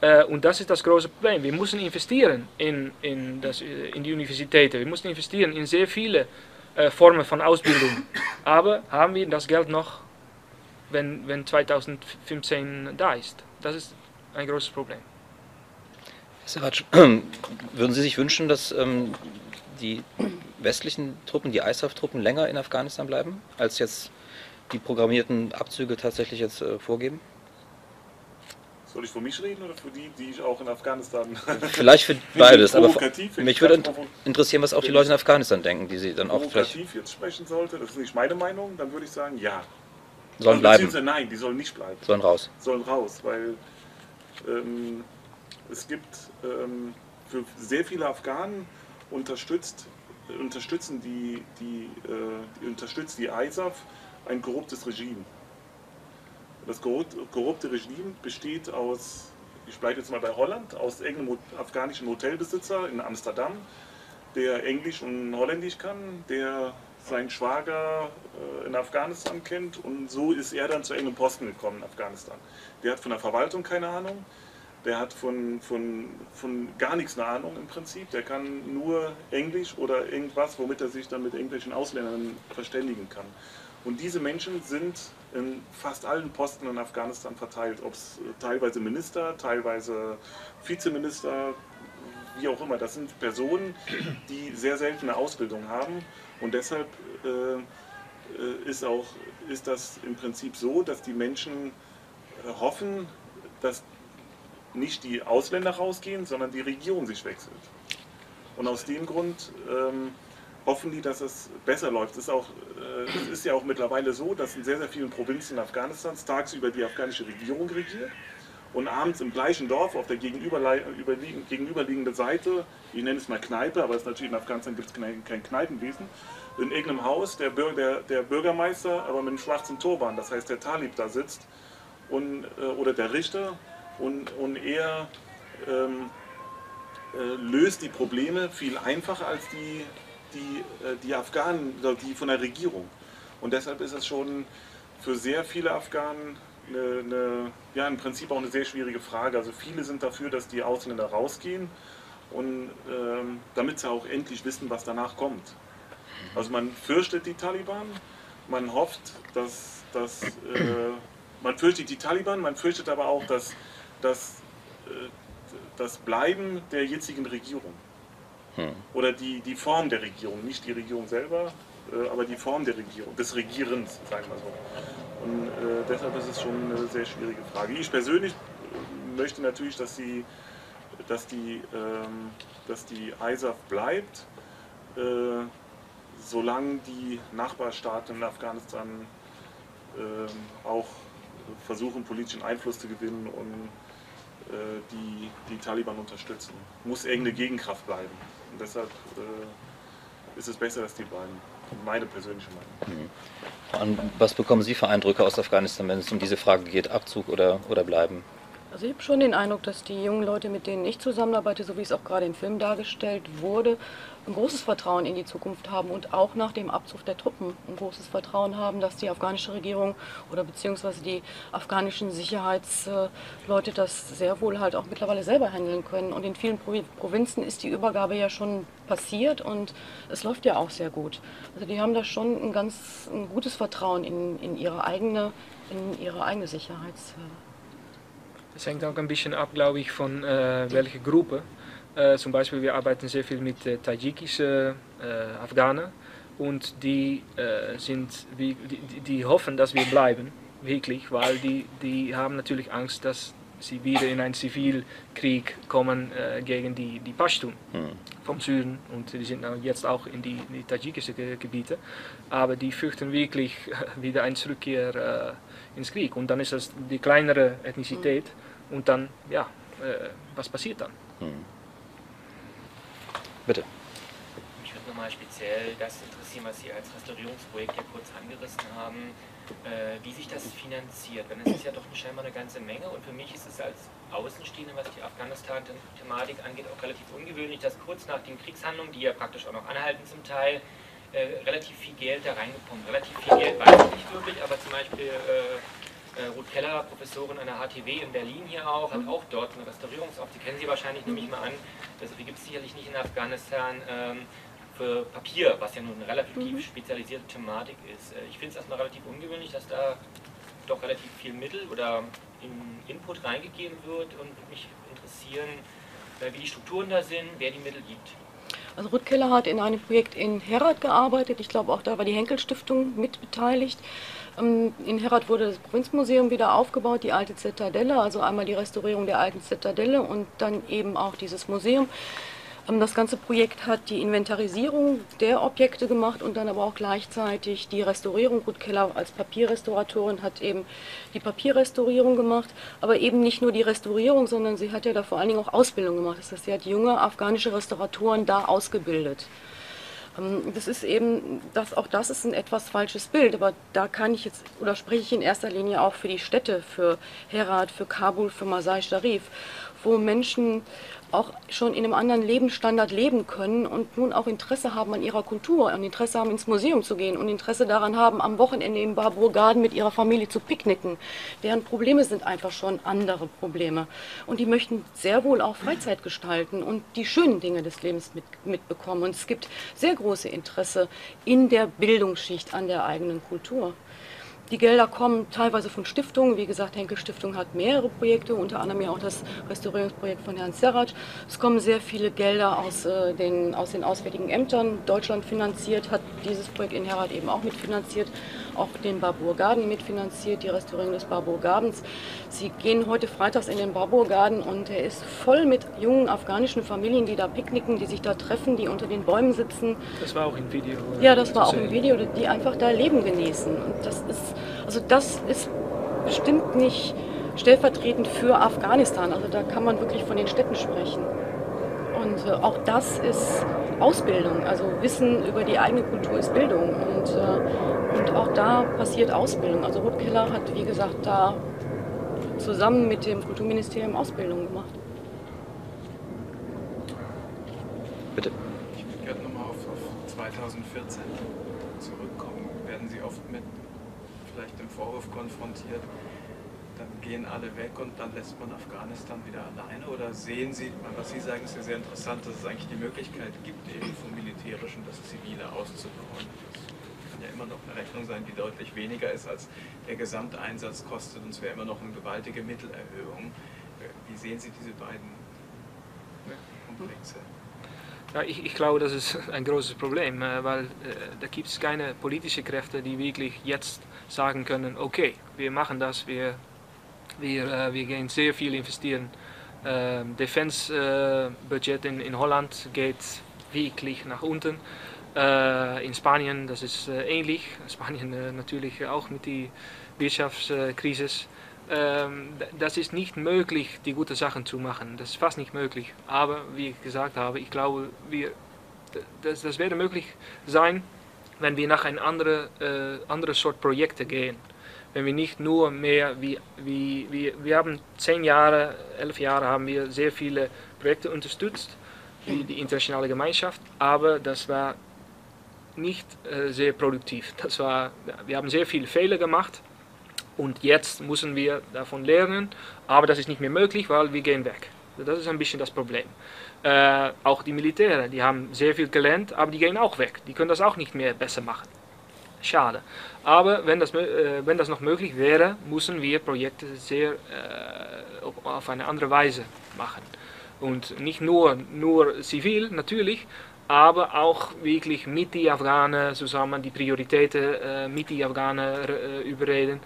Äh, und das ist das große Problem. Wir müssen investieren in, in, das, äh, in die Universitäten. Wir müssen investieren in sehr viele äh, Formen von Ausbildung. Aber haben wir das Geld noch, wenn, wenn 2015 da ist? Das ist ein großes Problem. Herr Serac, würden Sie sich wünschen, dass ähm, die westlichen Truppen, die ISAF-Truppen länger in Afghanistan bleiben, als jetzt die programmierten Abzüge tatsächlich jetzt äh, vorgeben? Soll ich für mich reden oder für die, die ich auch in Afghanistan. Vielleicht für beides, aber wenn mich ich würde interessieren, was auch die Leute in Afghanistan denken, die sie dann auch vielleicht provokativ jetzt sprechen sollte, das ist nicht meine Meinung, dann würde ich sagen, ja. sollen Also bleiben, Nein, die sollen nicht bleiben. sollen raus. sollen raus, weil ähm, es gibt ähm, für sehr viele Afghanen unterstützt, unterstützen die, die, äh, die unterstützt die ISAF ein korruptes Regime. Das korrupt- korrupte Regime besteht aus, ich bleibe jetzt mal bei Holland, aus irgendeinem afghanischen Hotelbesitzer in Amsterdam, der Englisch und Holländisch kann, der seinen Schwager äh, in Afghanistan kennt und so ist er dann zu irgendeinem Posten gekommen in Afghanistan. Der hat von der Verwaltung keine Ahnung, der hat von, von, von gar nichts eine Ahnung im Prinzip, der kann nur Englisch oder irgendwas, womit er sich dann mit irgendwelchen Ausländern verständigen kann. Und diese Menschen sind in fast allen Posten in Afghanistan verteilt, ob es teilweise Minister, teilweise Vizeminister, wie auch immer. Das sind Personen, die sehr seltene Ausbildung haben und deshalb äh, äh, ist auch ist das im Prinzip so, dass die Menschen äh, hoffen, dass nicht die Ausländer rausgehen, sondern die Regierung sich wechselt. Und aus dem Grund ähm, hoffen die, dass es besser läuft. Es ist, auch, äh, es ist ja auch mittlerweile so, dass in sehr, sehr vielen Provinzen Afghanistans tagsüber die afghanische Regierung regiert und abends im gleichen Dorf auf der gegenüberliegenden Seite, ich nenne es mal Kneipe, aber es ist natürlich in Afghanistan gibt es kein, kein Kneipenwesen, in irgendeinem Haus der, der, der Bürgermeister, aber mit einem schwarzen Turban, das heißt der Talib da sitzt und, äh, oder der Richter und, und er ähm, äh, löst die Probleme viel einfacher als die, die, äh, die Afghanen, oder die von der Regierung. Und deshalb ist es schon für sehr viele Afghanen eine, eine, ja, im Prinzip auch eine sehr schwierige Frage. Also viele sind dafür, dass die Ausländer rausgehen und ähm, damit sie auch endlich wissen, was danach kommt. Also man fürchtet die Taliban, man hofft, dass, dass äh, man fürchtet die Taliban, man fürchtet aber auch, dass, dass äh, das Bleiben der jetzigen Regierung oder die, die Form der Regierung, nicht die Regierung selber, äh, aber die Form der Regierung, des Regierens, sagen wir so. Und äh, deshalb ist es schon eine sehr schwierige Frage. Ich persönlich äh, möchte natürlich, dass die, dass die, ähm, dass die ISAF bleibt, äh, solange die Nachbarstaaten in Afghanistan ähm, auch versuchen, politischen Einfluss zu gewinnen und äh, die, die Taliban unterstützen. Muss irgendeine Gegenkraft bleiben. Und deshalb äh, ist es besser, dass die bleiben. Meine persönliche Meinung. Und was bekommen Sie für Eindrücke aus Afghanistan, wenn es um diese Frage geht, Abzug oder, oder bleiben? Also ich habe schon den Eindruck, dass die jungen Leute, mit denen ich zusammenarbeite, so wie es auch gerade im Film dargestellt wurde, ein großes Vertrauen in die Zukunft haben und auch nach dem Abzug der Truppen ein großes Vertrauen haben, dass die afghanische Regierung oder beziehungsweise die afghanischen Sicherheitsleute das sehr wohl halt auch mittlerweile selber handeln können. Und in vielen Provinzen ist die Übergabe ja schon passiert und es läuft ja auch sehr gut. Also die haben da schon ein ganz ein gutes Vertrauen in, in ihre eigene in ihre eigene Sicherheits. Es hängt auch ein bisschen ab, glaube ich, von äh, welcher Gruppe. Äh, zum Beispiel, wir arbeiten sehr viel mit äh, tadschikischen äh, Afghanen und die, äh, sind, wie, die, die, hoffen, dass wir bleiben, wirklich, weil die, die haben natürlich Angst, dass sie wieder in einen Zivilkrieg kommen äh, gegen die, die Pashtun hm. vom Süden und die sind jetzt auch in die, die tadschikischen Gebiete, aber die fürchten wirklich wieder eine Rückkehr ins Krieg und dann ist das die kleinere Ethnizität. Hm und dann, ja, äh, was passiert dann? Hm. Bitte. Mich würde nochmal speziell das interessieren, was Sie als Restaurierungsprojekt ja kurz angerissen haben, äh, wie sich das finanziert. Denn es ist ja doch scheinbar eine ganze Menge und für mich ist es als Außenstehende, was die Afghanistan-Thematik angeht, auch relativ ungewöhnlich, dass kurz nach den Kriegshandlungen, die ja praktisch auch noch anhalten zum Teil, äh, relativ viel Geld da reingepumpt. Relativ viel Geld weiß ich nicht wirklich, aber zum Beispiel äh, äh, Ruth Keller, Professorin an der HTW in Berlin hier auch, hat auch dort eine Restaurierungsaufsicht. Sie kennen sie wahrscheinlich, nehme ich mal an. Das gibt es sicherlich nicht in Afghanistan ähm, für Papier, was ja nun eine relativ mhm. spezialisierte Thematik ist. Äh, ich finde es erstmal relativ ungewöhnlich, dass da doch relativ viel Mittel oder in Input reingegeben wird und würde mich interessieren, äh, wie die Strukturen da sind, wer die Mittel gibt. Also Ruth Keller hat in einem Projekt in Herat gearbeitet. Ich glaube, auch da war die Henkel Stiftung mitbeteiligt. Ähm, in Herat wurde das Provinzmuseum wieder aufgebaut, die alte Zitadelle, also einmal die Restaurierung der alten Zitadelle und dann eben auch dieses Museum. Ähm, das ganze Projekt hat die Inventarisierung der Objekte gemacht und dann aber auch gleichzeitig die Restaurierung. Ruth Keller als Papierrestauratorin hat eben die Papierrestaurierung gemacht, aber eben nicht nur die Restaurierung, sondern sie hat ja da vor allen Dingen auch Ausbildung gemacht. Das heißt, sie hat junge afghanische Restauratoren da ausgebildet. Ähm, das ist eben, das, auch das ist ein etwas falsches Bild, aber da kann ich jetzt, oder spreche ich in erster Linie auch für die Städte, für Herat, für Kabul, für Masai Sharif, wo Menschen auch schon in einem anderen Lebensstandard leben können und nun auch Interesse haben an ihrer Kultur und Interesse haben, ins Museum zu gehen und Interesse daran haben, am Wochenende im Barbour Garden mit ihrer Familie zu picknicken. Deren Probleme sind einfach schon andere Probleme. Und die möchten sehr wohl auch Freizeit gestalten und die schönen Dinge des Lebens mit, mitbekommen. Und es gibt sehr große Interesse in der Bildungsschicht an der eigenen Kultur. Die Gelder kommen teilweise von Stiftungen. Wie gesagt, Henkel Stiftung hat mehrere Projekte, unter anderem ja auch das Restaurierungsprojekt von Herrn Serrat. Es kommen sehr viele Gelder aus, äh, den, aus den Auswärtigen Ämtern. Deutschland finanziert, hat dieses Projekt in Herat eben auch mitfinanziert, auch den Barbour Garden mitfinanziert, die Restaurierung des Barbour Gardens. Sie gehen heute freitags in den Barbour Garden und er ist voll mit jungen afghanischen Familien, die da picknicken, die sich da treffen, die unter den Bäumen sitzen. Das war auch im Video. Ja, das war auch im Video, die einfach da Leben genießen. Und das ist also das ist bestimmt nicht stellvertretend für Afghanistan. Also da kann man wirklich von den Städten sprechen. Und äh, auch das ist Ausbildung. Also Wissen über die eigene Kultur ist Bildung. Und, äh, und auch da passiert Ausbildung. Also Ruth Keller hat, wie gesagt, da zusammen mit dem Kulturministerium Ausbildung gemacht. Bitte. Ich würde gerne nochmal auf, auf 2014 zurückkommen. Werden Sie oft mit vielleicht dem Vorwurf konfrontiert, gehen alle weg und dann lässt man Afghanistan wieder alleine? Oder sehen Sie, was Sie sagen, ist ja sehr interessant, dass es eigentlich die Möglichkeit gibt, eben vom Militärischen das Zivile auszubauen. Das kann ja immer noch eine Rechnung sein, die deutlich weniger ist, als der Gesamteinsatz kostet. Und es wäre immer noch eine gewaltige Mittelerhöhung. Wie sehen Sie diese beiden Komplexe? Ja, ich, ich, glaube, das ist ein großes Problem, äh, weil äh, da gibt es keine politischen Kräfte, die wirklich jetzt sagen können, okay, wir machen das, wir, wir, äh, wir gehen sehr viel investieren. Ähm, Defense-Budget in, in Holland geht wirklich nach unten. in Spanien, das ist ähnlich. Spanien natürlich auch mit der Wirtschaftskrise. Das ist nicht möglich, die guten Sachen zu machen. Das ist fast nicht möglich. Aber wie ich gesagt habe, ich glaube, wir, das, das wäre möglich sein, wenn wir nach ein andere, äh, andere Sort Projekte gehen. Wenn wir nicht nur mehr wie, wie, wie wir haben zehn Jahre, elf Jahre haben wir sehr viele Projekte unterstützt, wie die internationale Gemeinschaft, aber das war nicht äh, sehr produktiv. Das war, wir haben sehr viele Fehler gemacht und jetzt müssen wir davon lernen, aber das ist nicht mehr möglich, weil wir gehen weg. Das ist ein bisschen das Problem. Äh, auch die Militäre, die haben sehr viel gelernt, aber die gehen auch weg. Die können das auch nicht mehr besser machen. Schade. Aber wenn das, äh, wenn das noch möglich wäre, müssen wir Projekte sehr äh, auf eine andere Weise machen. Und nicht nur, nur zivil natürlich, aber auch wirklich mit den Afghanen zusammen die Prioritäten äh, mit den Afghanen äh, überreden.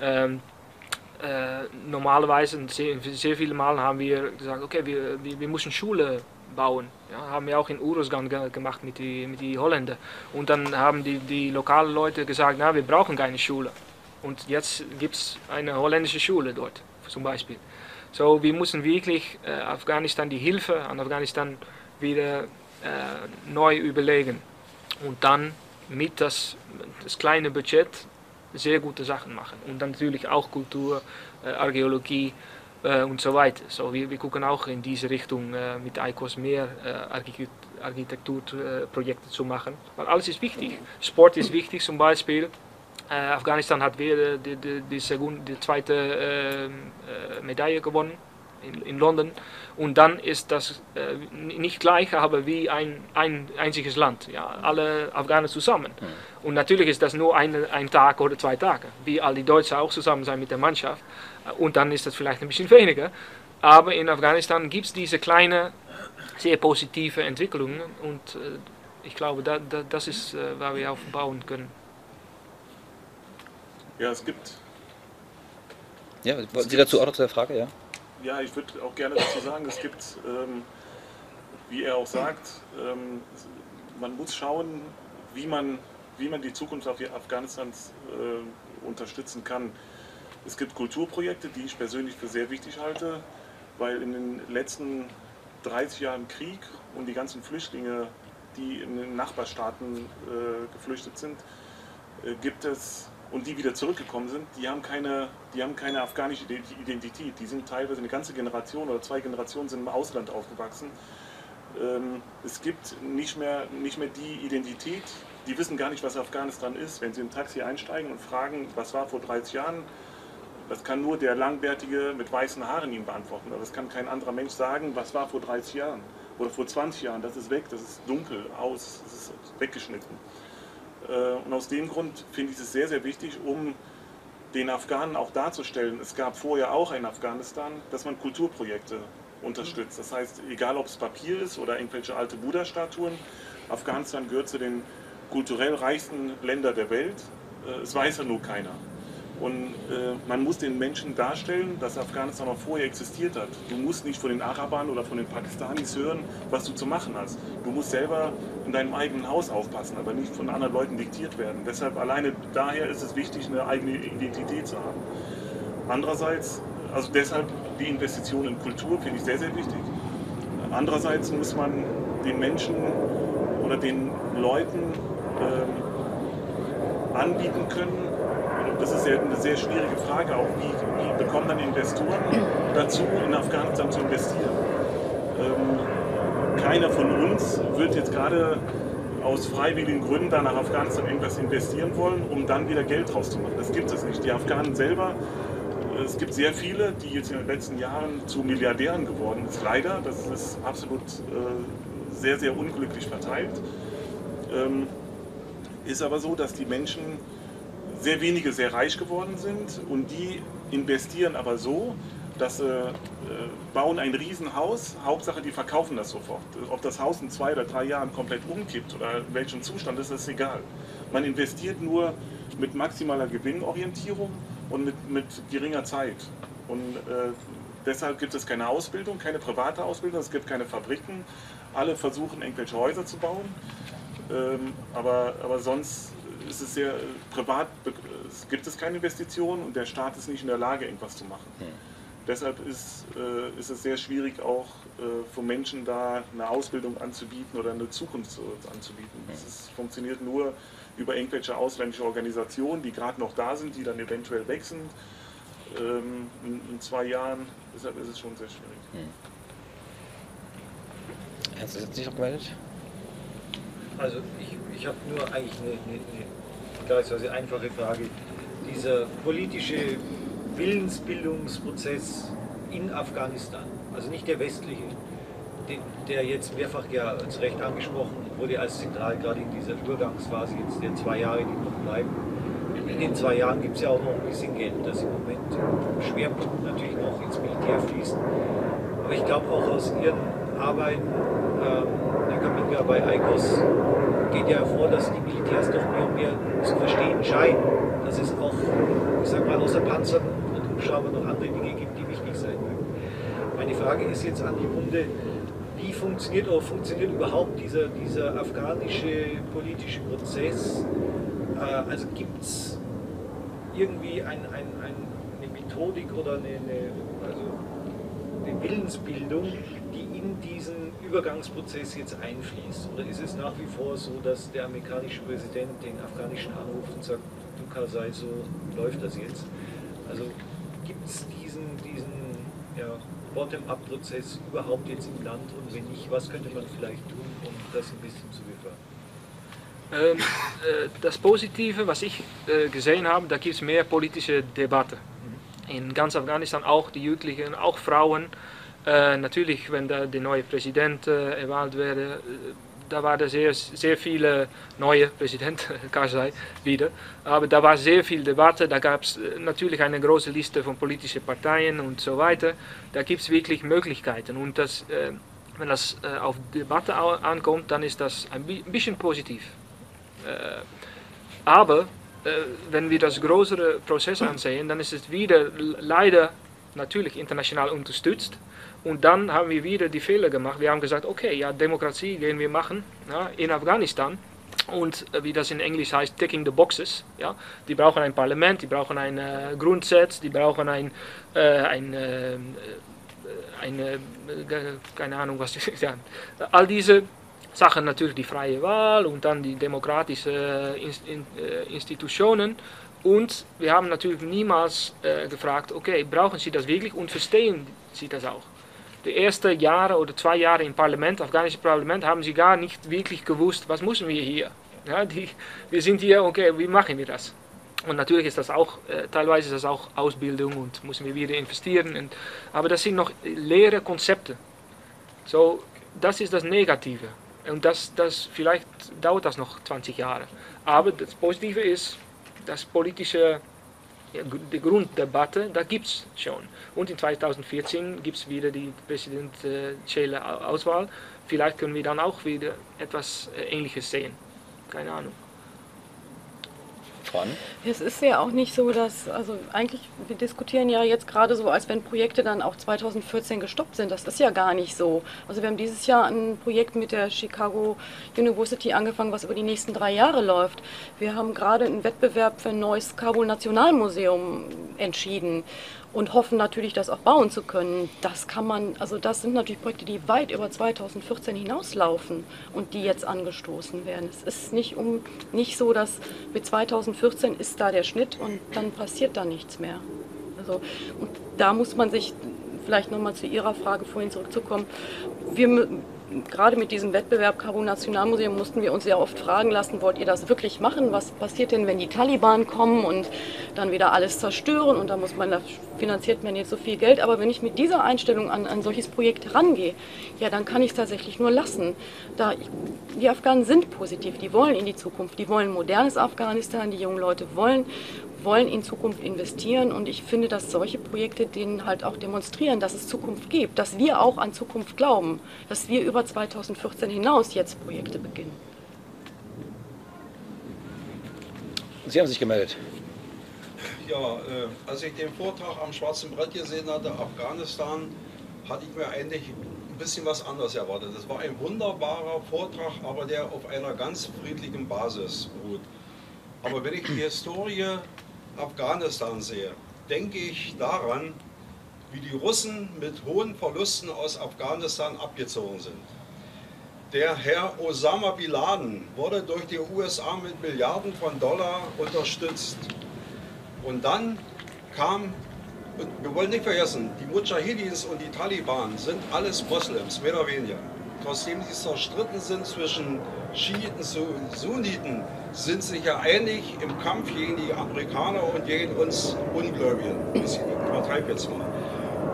Ähm, äh, normalerweise, sehr, sehr viele Mal haben wir gesagt, okay, wir, wir, wir müssen Schule bauen. Ja, haben wir auch in Uruzgan ge gemacht mit den mit die Holländern. Und dann haben die, die lokalen Leute gesagt, na, wir brauchen keine Schule. Und jetzt gibt es eine holländische Schule dort, zum Beispiel. So, wir müssen wirklich äh, Afghanistan, die Hilfe an Afghanistan wieder äh, neu überlegen. Und dann mit das, das kleine Budget sehr gute Sachen machen. Und dann natürlich auch Kultur, äh, Archäologie äh, und so weiter. So, wir, wir gucken auch in diese Richtung äh, mit ICOS mehr äh, Architekturprojekte zu machen. Weil alles ist wichtig. Sport ist wichtig zum Beispiel. Äh, Afghanistan hat wieder die, die, die, die zweite äh, Medaille gewonnen in, in London. Und dann ist das äh, nicht gleich, aber wie ein, ein einziges Land. Ja, alle Afghanen zusammen. Mhm. Und natürlich ist das nur ein, ein Tag oder zwei Tage, wie all die Deutschen auch zusammen sein mit der Mannschaft. Und dann ist das vielleicht ein bisschen weniger. Aber in Afghanistan gibt es diese kleine, sehr positive Entwicklungen. Und äh, ich glaube, da, da, das ist, äh, waar wir aufbauen können. Ja, es gibt. Ja, Sie dazu auch noch zu der Frage, ja? Ja, ich würde auch gerne dazu sagen, es gibt, ähm, wie er auch sagt, ähm, man muss schauen, wie man, wie man die Zukunft Afghanistans äh, unterstützen kann. Es gibt Kulturprojekte, die ich persönlich für sehr wichtig halte, weil in den letzten 30 Jahren Krieg und die ganzen Flüchtlinge, die in den Nachbarstaaten äh, geflüchtet sind, äh, gibt es und die wieder zurückgekommen sind, die haben keine, die haben keine afghanische Identität. Die sind teilweise eine ganze Generation oder zwei Generationen sind im Ausland aufgewachsen. Ähm, es gibt nicht mehr, nicht mehr die Identität, die wissen gar nicht, was Afghanistan ist. Wenn sie im Taxi einsteigen und fragen, was war vor 30 Jahren, das kann nur der Langbärtige mit weißen Haaren ihnen beantworten. Aber das kann kein anderer Mensch sagen, was war vor 30 Jahren oder vor 20 Jahren. Das ist weg, das ist dunkel, aus, das ist weggeschnitten. Äh, und aus dem Grund finde ich es sehr, sehr wichtig, um den Afghanen auch darzustellen, es gab vorher auch in Afghanistan, dass man Kulturprojekte unterstützt. Das heißt, egal ob es Papier ist oder irgendwelche alte Buddha-Statuen, Afghanistan gehört zu den kulturell reichsten Ländern der Welt. Äh, es weiß ja nur keiner. Und äh, man muss den Menschen darstellen, dass Afghanistan auch vorher existiert hat. Du musst nicht von den Arabern oder von den Pakistanis hören, was du zu machen hast. Du musst selber in deinem eigenen Haus aufpassen, aber nicht von anderen Leuten diktiert werden. Deshalb alleine daher ist es wichtig, eine eigene Identität zu haben. Andererseits, also deshalb die Investition in Kultur finde ich sehr, sehr wichtig. Andererseits muss man den Menschen oder den Leuten äh, anbieten können, das ist ja eine sehr schwierige Frage, auch wie, wie bekommen dann Investoren dazu, in Afghanistan zu investieren. Ähm, keiner von uns wird jetzt gerade aus freiwilligen Gründen da nach Afghanistan irgendwas investieren wollen, um dann wieder Geld rauszumachen. Das gibt es nicht. Die Afghanen selber, äh, es gibt sehr viele, die jetzt in den letzten Jahren zu Milliardären geworden sind. Leider, das ist absolut äh, sehr, sehr unglücklich verteilt. Ähm, ist aber so, dass die Menschen sehr wenige sehr reich geworden sind und die investieren aber so, dass sie äh, bauen ein Riesenhaus, Hauptsache die verkaufen das sofort. Ob das Haus in zwei oder drei Jahren komplett umkippt oder in welchem Zustand ist, ist egal. Man investiert nur mit maximaler Gewinnorientierung und mit, mit geringer Zeit. Und äh, deshalb gibt es keine Ausbildung, keine private Ausbildung, es gibt keine Fabriken. Alle versuchen, irgendwelche Häuser zu bauen. Ähm, aber, aber sonst ist es sehr privat, es gibt es keine Investitionen und der Staat ist nicht in der Lage, irgendwas zu machen. Hm. Deshalb ist, äh, ist es sehr schwierig, auch äh, für Menschen da eine Ausbildung anzubieten oder eine Zukunft anzubieten. Es hm. funktioniert nur über irgendwelche ausländische Organisationen, die gerade noch da sind, die dann eventuell wechseln ähm, in, in, zwei Jahren. Deshalb ist es schon sehr schwierig. Hm. Hast du jetzt nicht noch gemeldet? Also ich, ich habe nur eigentlich eine, eine, eine vergleichsweise einfache Frage. Dieser politische Willensbildungsprozess in Afghanistan, also nicht der westliche, der jetzt mehrfach ja zu Recht angesprochen wurde als zentral, gerade in dieser Übergangsphase jetzt der zwei Jahre, die noch bleiben. In den zwei Jahren gibt es ja auch noch ein bisschen Geld, das im Moment Schwerpunkt natürlich noch ins Militär fließt. Aber ich glaube auch aus Ihren Arbeiten, ähm, Herr Kaminga, bei ICOS geht ja hervor, dass die Militärs doch mehr und mehr zu verstehen scheinen, dass es auch, ich sag mal, außer Panzern und Hubschraubern noch andere Dinge gibt, die wichtig sein mögen. Meine Frage ist jetzt an die Runde, wie funktioniert oder funktioniert überhaupt dieser, dieser afghanische politische Prozess? Äh, also gibt es irgendwie ein, ein, ein, eine Methodik oder eine, eine, also eine Willensbildung, in diesen Übergangsprozess jetzt einfließt? Oder ist es nach wie vor so, dass der amerikanische Präsident den afghanischen anruft und sagt, du Karzai, so läuft das jetzt? Also gibt es diesen, diesen ja, Bottom-up-Prozess überhaupt jetzt im Land und wenn nicht, was könnte man vielleicht tun, um das ein bisschen zu befördern? Ähm, äh, das Positive, was ich äh, gesehen habe, da gibt es mehr politische Debatte. Mhm. In ganz Afghanistan auch die Jugendlichen, auch Frauen. Äh, natürlich, wenn da der neue Präsident äh, erwählt werde, äh, da waren sehr, sehr viele neue Präsident Karzai wieder, aber da war sehr viel Debatte, da gab es natürlich eine große Liste von politischen Parteien und so weiter. Da gibt es wirklich Möglichkeiten und das, äh, wenn das äh, auf Debatte ankommt, dann ist das ein bisschen positiv. Äh, aber wenn wir das größere Prozess ansehen, dann ist es wieder leider natürlich international unterstützt und dann haben wir wieder die Fehler gemacht. Wir haben gesagt, okay, ja, Demokratie gehen wir machen ja, in Afghanistan. Und äh, wie das in Englisch heißt, ticking the boxes. Ja? Die brauchen ein Parlament, die brauchen ein äh, Grundsatz, die brauchen ein, äh, ein äh, eine, äh, keine Ahnung was, ja, all diese Sachen natürlich die freie Wahl und dann die demokratischen äh, Institutionen. Und wir haben natürlich niemals gefragt, okay, brauchen Sie das wirklich und verstehen Sie das auch? die ersten Jahre oder zwei Jahre im Parlament, afghanische Parlament, haben sie gar nicht wirklich gewusst, was müssen wir hier. Ja, die, wir sind hier, okay, wie machen wir das? Und natürlich ist das auch, äh, teilweise ist das auch Ausbildung und müssen wir wieder investieren. Und, aber das sind noch leere Konzepte. So, das ist das Negative. Und das, das, vielleicht dauert das noch 20 Jahre. Aber das Positive ist, das politische die Grunddebatte, da gibt es schon. Und in 2014 gibt es wieder die präsidentielle äh, Auswahl. Vielleicht können wir dann auch wieder etwas äh, Ähnliches sehen. Keine Ahnung voran? Es ist ja auch nicht so, dass, also eigentlich, wir diskutieren ja jetzt gerade so, als wenn Projekte dann auch 2014 gestoppt sind. Das ist ja gar nicht so. Also wir haben dieses Jahr ein Projekt mit der Chicago University angefangen, was über die nächsten drei Jahre läuft. Wir haben gerade einen Wettbewerb für ein neues Kabul Nationalmuseum entschieden und hoffen natürlich, das auch bauen zu können. Das kann man, also das sind natürlich Projekte, die weit über 2014 hinauslaufen und die jetzt angestoßen werden. Es ist nicht, um, nicht so, dass mit 2014 ist da der Schnitt und dann passiert da nichts mehr. Also, und da muss man sich vielleicht nochmal zu Ihrer Frage vorhin zurückzukommen. Wir gerade mit diesem Wettbewerb Kabul Nationalmuseum mussten wir uns sehr oft fragen lassen, wollt ihr das wirklich machen? Was passiert denn, wenn die Taliban kommen und dann wieder alles zerstören und da muss man, da finanziert man jetzt so viel Geld. Aber wenn ich mit dieser Einstellung an ein solches Projekt rangehe, ja, dann kann ich es tatsächlich nur lassen. Da, die Afghanen sind positiv, die wollen in die Zukunft, die wollen modernes Afghanistan, die jungen Leute wollen wollen in Zukunft investieren und ich finde, dass solche Projekte denen halt auch demonstrieren, dass es Zukunft gibt, dass wir auch an Zukunft glauben, dass wir über 2014 hinaus jetzt Projekte beginnen. Sie haben sich gemeldet. Ja, äh, als ich den Vortrag am Schwarzen Brett gesehen hatte, Afghanistan, hatte ich mir eigentlich ein bisschen was anderes erwartet. Es war ein wunderbarer Vortrag, aber der auf einer ganz friedlichen Basis beruht. Aber wenn ich die Historie Afghanistan sehe, denke ich daran, wie die Russen mit hohen Verlusten aus Afghanistan abgezogen sind. Der Herr Osama Bin Laden wurde durch die USA mit Milliarden von Dollar unterstützt. Und dann kam, wir wollen nicht vergessen, die Mujahidins und die Taliban sind alles Moslems, mehr oder weniger. Trotzdem sie zerstritten sind zwischen Schiiten und Sunniten, sind sich ja einig im Kampf gegen die Amerikaner und gegen uns Ungläubigen. Ich übertreibe jetzt mal.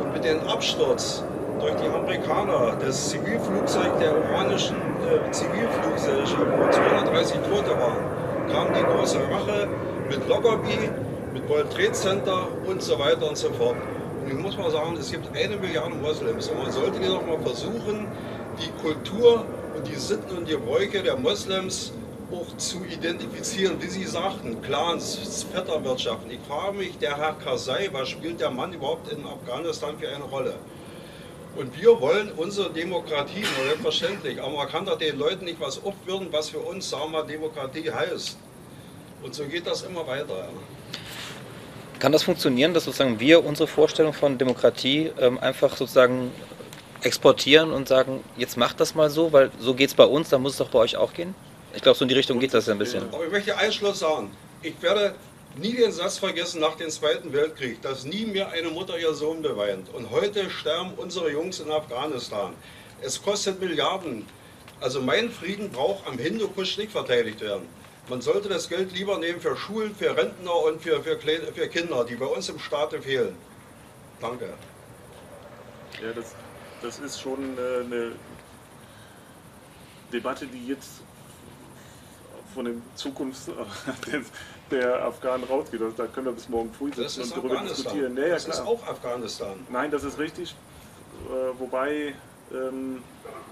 Und mit dem Absturz durch die Amerikaner das Zivilflugzeug der iranischen äh, Zivilfluggesellschaft, wo 230 Tote waren, kam die große Rache mit Lockerbie, mit World Trade Center und so weiter und so fort. Und ich muss mal sagen, es gibt eine Milliarde Moslems und man sollte doch mal versuchen, die Kultur und die Sitten und die Bräuche der Moslems auch zu identifizieren, wie Sie sagten, Clans, Vetterwirtschaften. Ich frage mich, der Herr Karzai, was spielt der Mann überhaupt in Afghanistan für eine Rolle? Und wir wollen unsere Demokratie, selbstverständlich, aber man kann doch den Leuten nicht was aufwürden, was für uns, sagen wir, Demokratie heißt. Und so geht das immer weiter. Kann das funktionieren, dass sozusagen wir unsere Vorstellung von Demokratie ähm, einfach sozusagen exportieren und sagen, jetzt macht das mal so, weil so geht es bei uns, dann muss es doch bei euch auch gehen? Ich glaube, so in die Richtung geht das ja ein bisschen. Aber ich möchte einen Schluss sagen. Ich werde nie den Satz vergessen nach dem Zweiten Weltkrieg, dass nie mehr eine Mutter ihr Sohn beweint. Und heute sterben unsere Jungs in Afghanistan. Es kostet Milliarden. Also mein Frieden braucht am Hindukusch nicht verteidigt werden. Man sollte das Geld lieber nehmen für Schulen, für Rentner und für, für, für Kinder, die bei uns im Staate fehlen. Danke. Ja, das, das ist schon äh, eine Debatte, die jetzt von den Zukunft der Afghanen rausgeht. Also da können wir bis morgen früh sitzen und darüber diskutieren. Nee, das ist auch Afghanistan. Nein, das ist richtig. Äh, wobei ähm,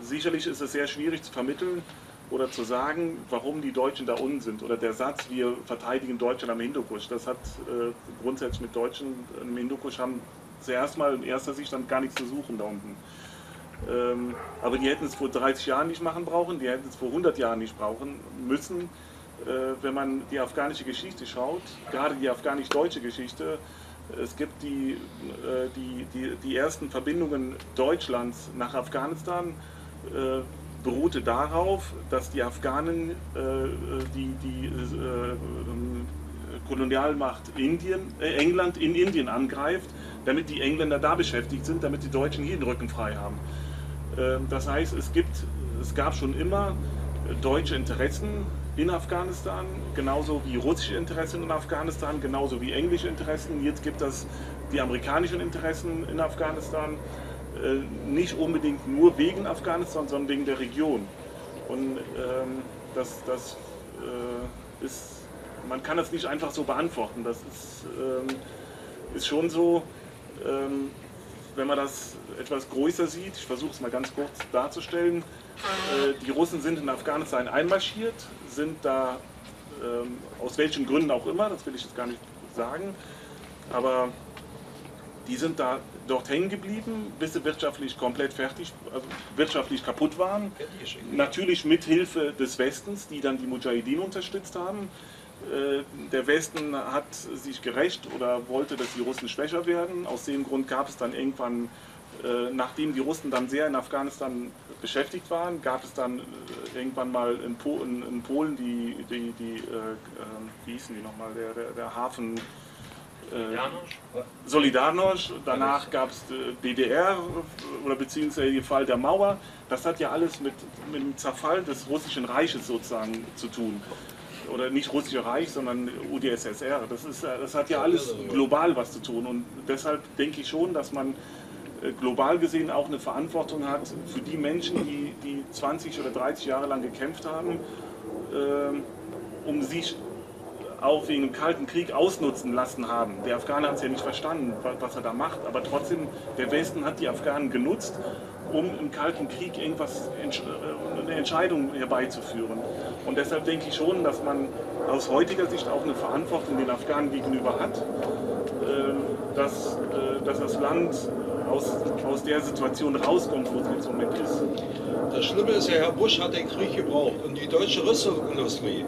sicherlich ist es sehr schwierig zu vermitteln oder zu sagen, warum die Deutschen da unten sind. Oder der Satz, wir verteidigen Deutschland am Hindukusch. Das hat äh, grundsätzlich mit Deutschen im Hindukusch haben zuerst mal in erster Sicht dann gar nichts zu suchen da unten. Ähm, aber die hätten es vor 30 Jahren nicht machen brauchen, die hätten es vor 100 Jahren nicht brauchen müssen. Äh, wenn man die afghanische Geschichte schaut, gerade die afghanisch-deutsche Geschichte, es gibt die, äh, die, die, die ersten Verbindungen Deutschlands nach Afghanistan, äh, beruhte darauf, dass die Afghanen die, die Kolonialmacht Indien, England in Indien angreift, damit die Engländer da beschäftigt sind, damit die Deutschen hier den Rücken frei haben. Ähm, das heißt, es, gibt, es gab schon immer deutsche Interessen in Afghanistan, genauso wie russische Interessen in Afghanistan, genauso wie englische Interessen. Jetzt gibt es die amerikanischen Interessen in Afghanistan, äh, nicht unbedingt nur wegen Afghanistan, sondern wegen der Region. Und ähm, das, das äh, ist, man kann das nicht einfach so beantworten. Das ist, ähm, ist schon so, ähm, wenn man das etwas größer sieht, ich versuche es mal ganz kurz darzustellen, äh, die Russen sind in Afghanistan einmarschiert, sind da ähm, aus welchen Gründen auch immer, das will ich jetzt gar nicht sagen, aber die sind da dort hängen geblieben, bis sie wirtschaftlich komplett fertig, also wirtschaftlich kaputt waren. Natürlich mit Hilfe des Westens, die dann die Mujahideen unterstützt haben. Äh, der Westen hat sich gerecht oder wollte, dass die Russen schwächer werden. Aus dem Grund gab es dann irgendwann, äh, nachdem die Russen dann sehr in Afghanistan beschäftigt waren, gab es dann äh, irgendwann mal in, Polen die, die, die wie hießen die nochmal, der, der, der Hafen. Solidarność, danach gab es DDR oder beziehungsweise den Fall der Mauer. Das hat ja alles mit, mit dem Zerfall des russischen Reiches sozusagen zu tun oder nicht russische Reich, sondern UdSSR. Das, ist, das hat ja alles global was zu tun und deshalb denke ich schon, dass man äh, global gesehen auch eine Verantwortung hat für die Menschen, die, die 20 oder 30 Jahre lang gekämpft haben, äh, um sich auch wegen dem Kalten Krieg ausnutzen lassen haben. Der Afghaner hat es ja nicht verstanden, was er da macht, aber trotzdem, der Westen hat die Afghanen genutzt, um im Kalten Krieg irgendwas, äh, eine Entscheidung herbeizuführen. Und deshalb denke ich schon, dass man aus heutiger Sicht auch eine Verantwortung den Afghanen gegenüber hat, äh, dass, äh, dass das Land aus, aus der Situation rauskommt, wo es jetzt im Moment ist. Das Schlimme ist ja, Herr Bush hat den Krieg gebraucht und die deutsche Rüstungsindustrie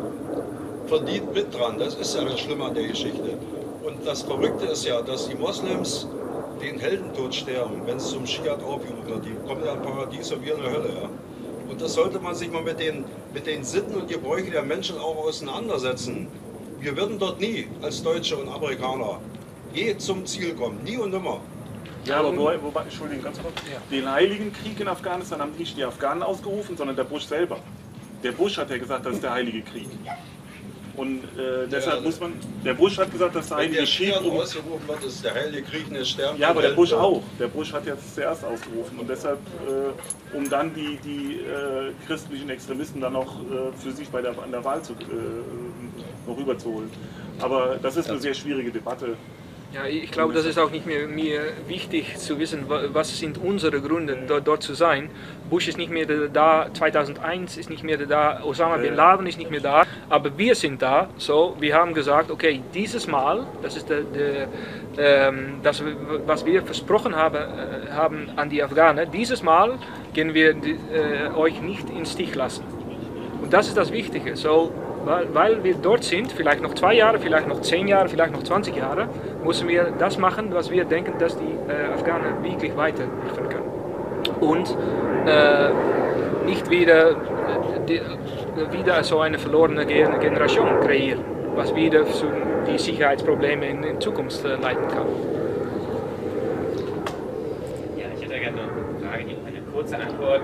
verdient mit dran. Das ist ja das Schlimme an der Geschichte. Und das Verrückte ist ja, dass die Moslems den Heldentod sterben, wenn es zum Schiat aufgerufen wird. Die kommen ja im Paradies und wir in der Hölle. Ja? Und das sollte man sich mal mit den, mit den Sitten und Gebräuchen der Menschen auch auseinandersetzen. Wir würden dort nie als Deutsche und Amerikaner je zum Ziel kommen. Nie und nimmer. Ja, aber wobei, wobei Entschuldigung, ganz kurz. Ja. Den Heiligen Krieg in Afghanistan haben nicht die Afghanen ausgerufen, sondern der Bush selber. Der Bush hat ja gesagt, das ist der Heilige Krieg. Und äh, deshalb ja, muss man, der Bush hat gesagt, dass der Heilige Krieg. Um, ausgerufen wird, ist der Heilige Krieg eine Sterben. Ja, aber der Bush auch. Der Bush hat jetzt zuerst ausgerufen. Und deshalb, äh, um dann die, die äh, christlichen Extremisten dann noch äh, für sich bei der, an der Wahl zu, äh, noch rüberzuholen. Aber das ist eine sehr schwierige Debatte. Ja, ich glaube, das ist auch nicht mehr mir wichtig zu wissen, was sind unsere Gründe, dort, dort zu sein. Bush ist nicht mehr da, 2001 ist nicht mehr da, Osama Bin Laden ist nicht mehr da, aber wir sind da. So, wir haben gesagt, okay, dieses Mal, das ist der, der, ähm, das, was wir versprochen haben, äh, haben an die Afghaner, dieses Mal gehen wir äh, euch nicht in Stich lassen. Und das ist das Wichtige. So, weil, weil wir dort sind, vielleicht noch zwei Jahre, vielleicht noch zehn Jahre, vielleicht noch 20 Jahre, müssen wir das machen, was wir denken, dass die äh, Afghanen wirklich weiterhelfen können. Und äh, nicht wieder, die, wieder so eine verlorene Generation kreieren, was wieder zu die Sicherheitsprobleme in, in Zukunft äh, leiten kann. Ja, ich hätte gerne eine Frage, die eine kurze Antwort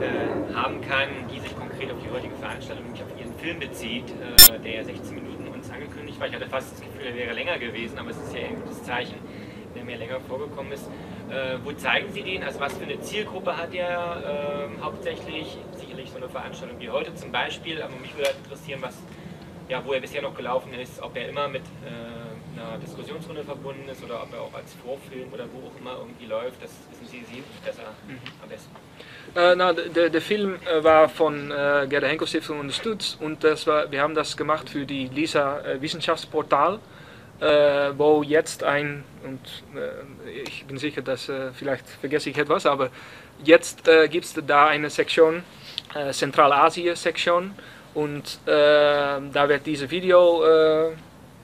äh, haben kann, die sich konkret auf die heutige Veranstaltung, nämlich auf Ihren Film bezieht, äh, der ja 16 Minuten uns angekündigt war. Ich hatte fast das Gefühl, er wäre länger gewesen, aber es ist ja ein gutes Zeichen, der mir länger vorgekommen ist. Äh, wo zeigen Sie den? Also was für eine Zielgruppe hat er ähm, hauptsächlich? Sicherlich so eine Veranstaltung wie heute zum Beispiel, aber mich würde halt interessieren, was, ja, wo er bisher noch gelaufen ist, ob er immer mit äh, einer Diskussionsrunde verbunden ist oder ob er auch als Vorfilm oder wo auch immer irgendwie läuft. Das wissen Sie, Sie besser mhm. am besten. Äh, na, der, der Film äh, war von äh, Gerda Henkel Stiftung unterstützt und das war, wir haben das gemacht für die LISA äh, Wissenschaftsportal, äh, wo jetzt ein, und äh, ich bin sicher, dass vielleicht vergesse ich etwas, aber jetzt gibt es da eine Sektion, Zentralasien-Sektion und da wird dieses Video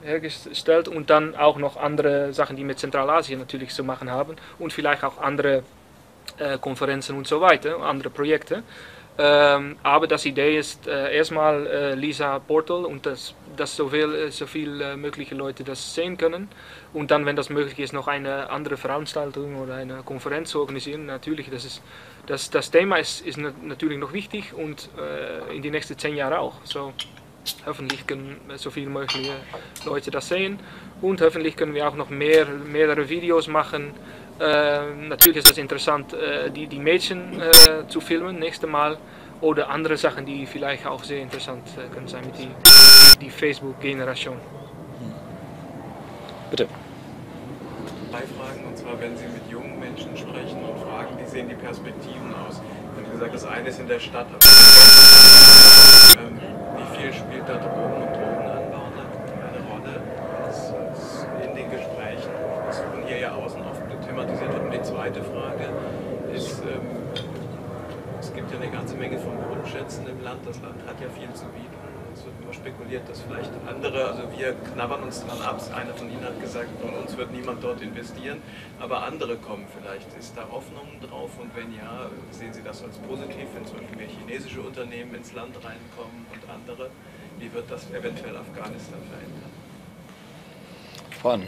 hergestellt und dann auch noch andere Sachen, die mit Zentralasien natürlich zu machen haben und vielleicht auch andere äh, Konferenzen und so weiter, andere Projekte. Ähm, aber das Idee ist äh, erstmal äh, Lisa Portal und das, dass so viel, äh, so viel äh, mögliche Leute das sehen können. Und dann, wenn das möglich ist, noch eine andere Veranstaltung oder eine Konferenz zu organisieren. Natürlich, das, ist, das, das Thema ist, ist natürlich noch wichtig und äh, in die nächsten zehn Jahre auch. So, hoffentlich können so viele mögliche Leute das sehen und hoffentlich können wir auch noch mehr, mehrere Videos machen äh, natürlich ist es interessant, äh, die, die Mädchen äh, zu filmen, nächste Mal. Oder andere Sachen, die vielleicht auch sehr interessant äh, können sein mit die, die, die Facebook-Generation. Bitte. Drei Fragen, und zwar, wenn Sie mit jungen Menschen sprechen und fragen, wie sehen die Perspektiven aus? Wie gesagt, das eine ist in der Stadt, aber viel spielt da Drogen und Drogenanbau eine Rolle in den Gesprächen? Das von hier ja außen oft thematisiert wird. Und die zweite Frage ist, ähm, es gibt ja eine ganze Menge von Grundschätzen im Land. Das Land hat ja viel zu bieten. Es wird immer spekuliert, dass vielleicht andere, also wir knabbern uns dran ab. Einer von Ihnen hat gesagt, von uns wird niemand dort investieren, aber andere kommen vielleicht. Ist da Hoffnung drauf? Und wenn ja, sehen Sie das als positiv, wenn zum Beispiel mehr chinesische Unternehmen ins Land reinkommen und andere? Wie wird das eventuell Afghanistan verändern? Von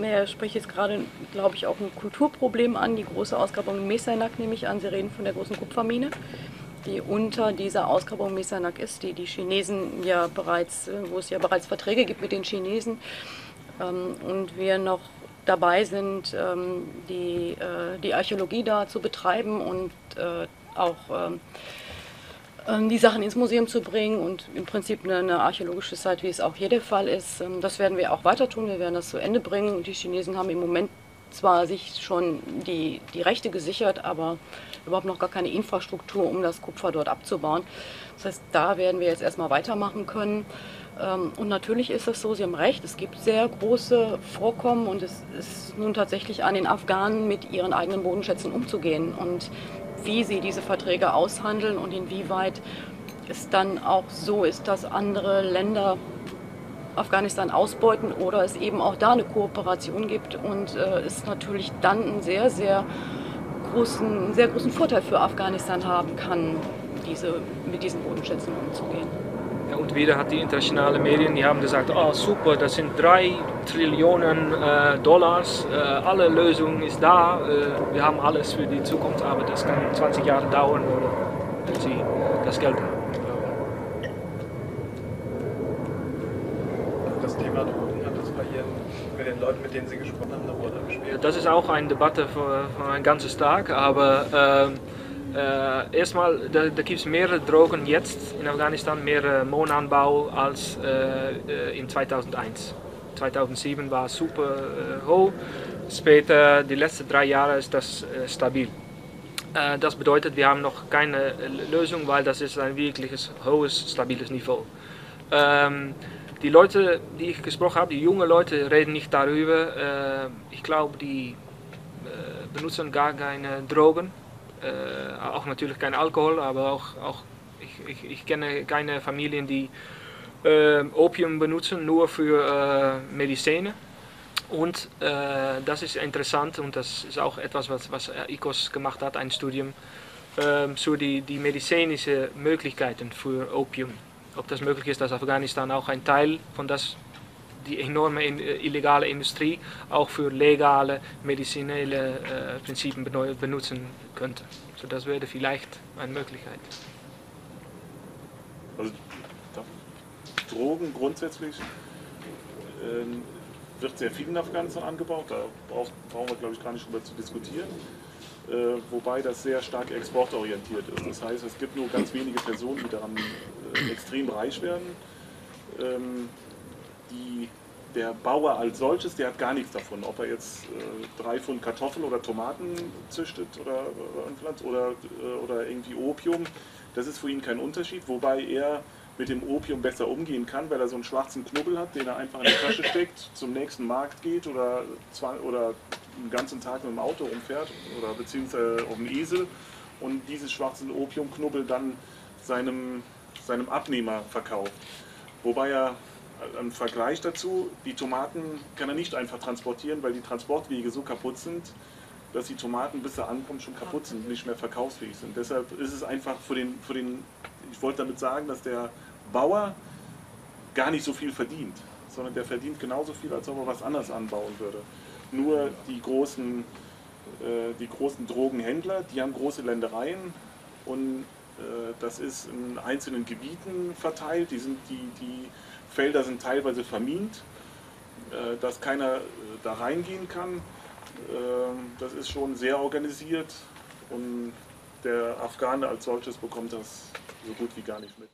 er spricht jetzt gerade, glaube ich, auch ein Kulturproblem an. Die große Ausgrabung in Mesanak nehme ich an. Sie reden von der großen Kupfermine, die unter dieser Ausgrabung Mesanak ist, die die Chinesen ja bereits, wo es ja bereits Verträge gibt mit den Chinesen. Ähm, und wir noch dabei sind, ähm, die, äh, die Archäologie da zu betreiben und äh, auch ähm, ähm, die Sachen ins Museum zu bringen und im Prinzip eine, eine, archäologische Site, wie es auch hier der Fall ist. Ähm, das werden wir auch weiter tun. Wir werden das zu Ende bringen. Und die Chinesen haben im Moment zwar sich schon die, die Rechte gesichert, aber überhaupt noch gar keine Infrastruktur, um das Kupfer dort abzubauen. Das heißt, da werden wir jetzt erstmal weitermachen können. Ähm, und natürlich ist es so, Sie haben recht, es gibt sehr große Vorkommen und es ist nun tatsächlich an den Afghanen, mit ihren eigenen Bodenschätzen umzugehen. Und wie sie diese Verträge aushandeln und inwieweit es dann auch so ist, dass andere Länder Afghanistan ausbeuten oder es eben auch da eine Kooperation gibt und äh, es natürlich dann einen sehr, sehr großen, sehr großen Vorteil für Afghanistan haben kann, diese, mit diesen Bodenschätzen umzugehen. Ja, und wieder hat die internationale Medien, die haben gesagt, oh super, das sind drei Trillionen äh, Dollars, äh, alle Lösungen ist da, äh, wir haben alles für die Zukunft, aber das kann 20 Jahre dauern, wenn sie das Geld haben. Das Thema Drogen hat das bei Ihren, mit den Leuten, mit denen Sie gesprochen haben, eine Rolle gespielt? Das ist auch eine Debatte für, für ein ganzes Tag, aber ähm, äh, erstmal, da, da gibt es mehrere Drogen jetzt in Afghanistan, mehr Mohnanbau als äh, in 2001. 2007 war super äh, hoch, später, die letzten drei Jahre ist das äh, stabil. Äh, das bedeutet, wir haben noch keine Lösung, weil das ist ein wirkliches hohes, stabiles Niveau. Ähm, die Leute, die ich gesprochen habe, die jungen Leute, reden nicht darüber. Äh, ich glaube, die benutzen gar keine Drogen äh, auch natürlich kein Alkohol, aber auch, auch ich, ich, ich kenne keine Familien, die äh, Opium benutzen, nur für äh, Medizin. Und äh, das ist interessant und das ist auch etwas, was, was ICOS gemacht hat, ein Studium äh, zu die, die medizinischen Möglichkeiten für Opium. Ob das möglich ist, dass Afghanistan auch ein Teil von das die enorme äh, illegale Industrie auch für legale medizinelle äh, Prinzipien benutzen könnte. So das wäre vielleicht eine Möglichkeit. Also Drogen grundsätzlich ähm, wird sehr viel in Afghanistan angebaut, da brauch, brauchen wir glaube ich gar nicht drüber zu diskutieren. Äh, wobei das sehr stark exportorientiert ist. Das heißt, es gibt nur ganz wenige Personen, die daran äh, extrem reich werden. Ähm, die, der Bauer als solches, der hat gar nichts davon, ob er jetzt äh, drei Pfund Kartoffeln oder Tomaten züchtet oder, oder, äh, oder irgendwie Opium. Das ist für ihn kein Unterschied, wobei er mit dem Opium besser umgehen kann, weil er so einen schwarzen Knubbel hat, den er einfach in die Tasche steckt, zum nächsten Markt geht oder, oder einen ganzen Tag mit dem Auto umfährt oder beziehungsweise auf dem Esel und diesen schwarzen Opiumknubbel dann seinem, seinem Abnehmer verkauft. Wobei er ein Vergleich dazu, die Tomaten kann er nicht einfach transportieren, weil die Transportwege so kaputt sind, dass die Tomaten, bis er ankommt, schon kaputt sind, nicht mehr verkaufsfähig sind. Deshalb ist es einfach für den, für den ich wollte damit sagen, dass der Bauer gar nicht so viel verdient, sondern der verdient genauso viel, als ob er was anderes anbauen würde. Nur die großen, äh, die großen Drogenhändler, die haben große Ländereien und äh, das ist in einzelnen Gebieten verteilt. Die, sind, die, die Felder sind teilweise vermint, äh, dass keiner äh, da reingehen kann. Ähm, das ist schon sehr organisiert und der Afghane als solches bekommt das so gut wie gar nicht mit.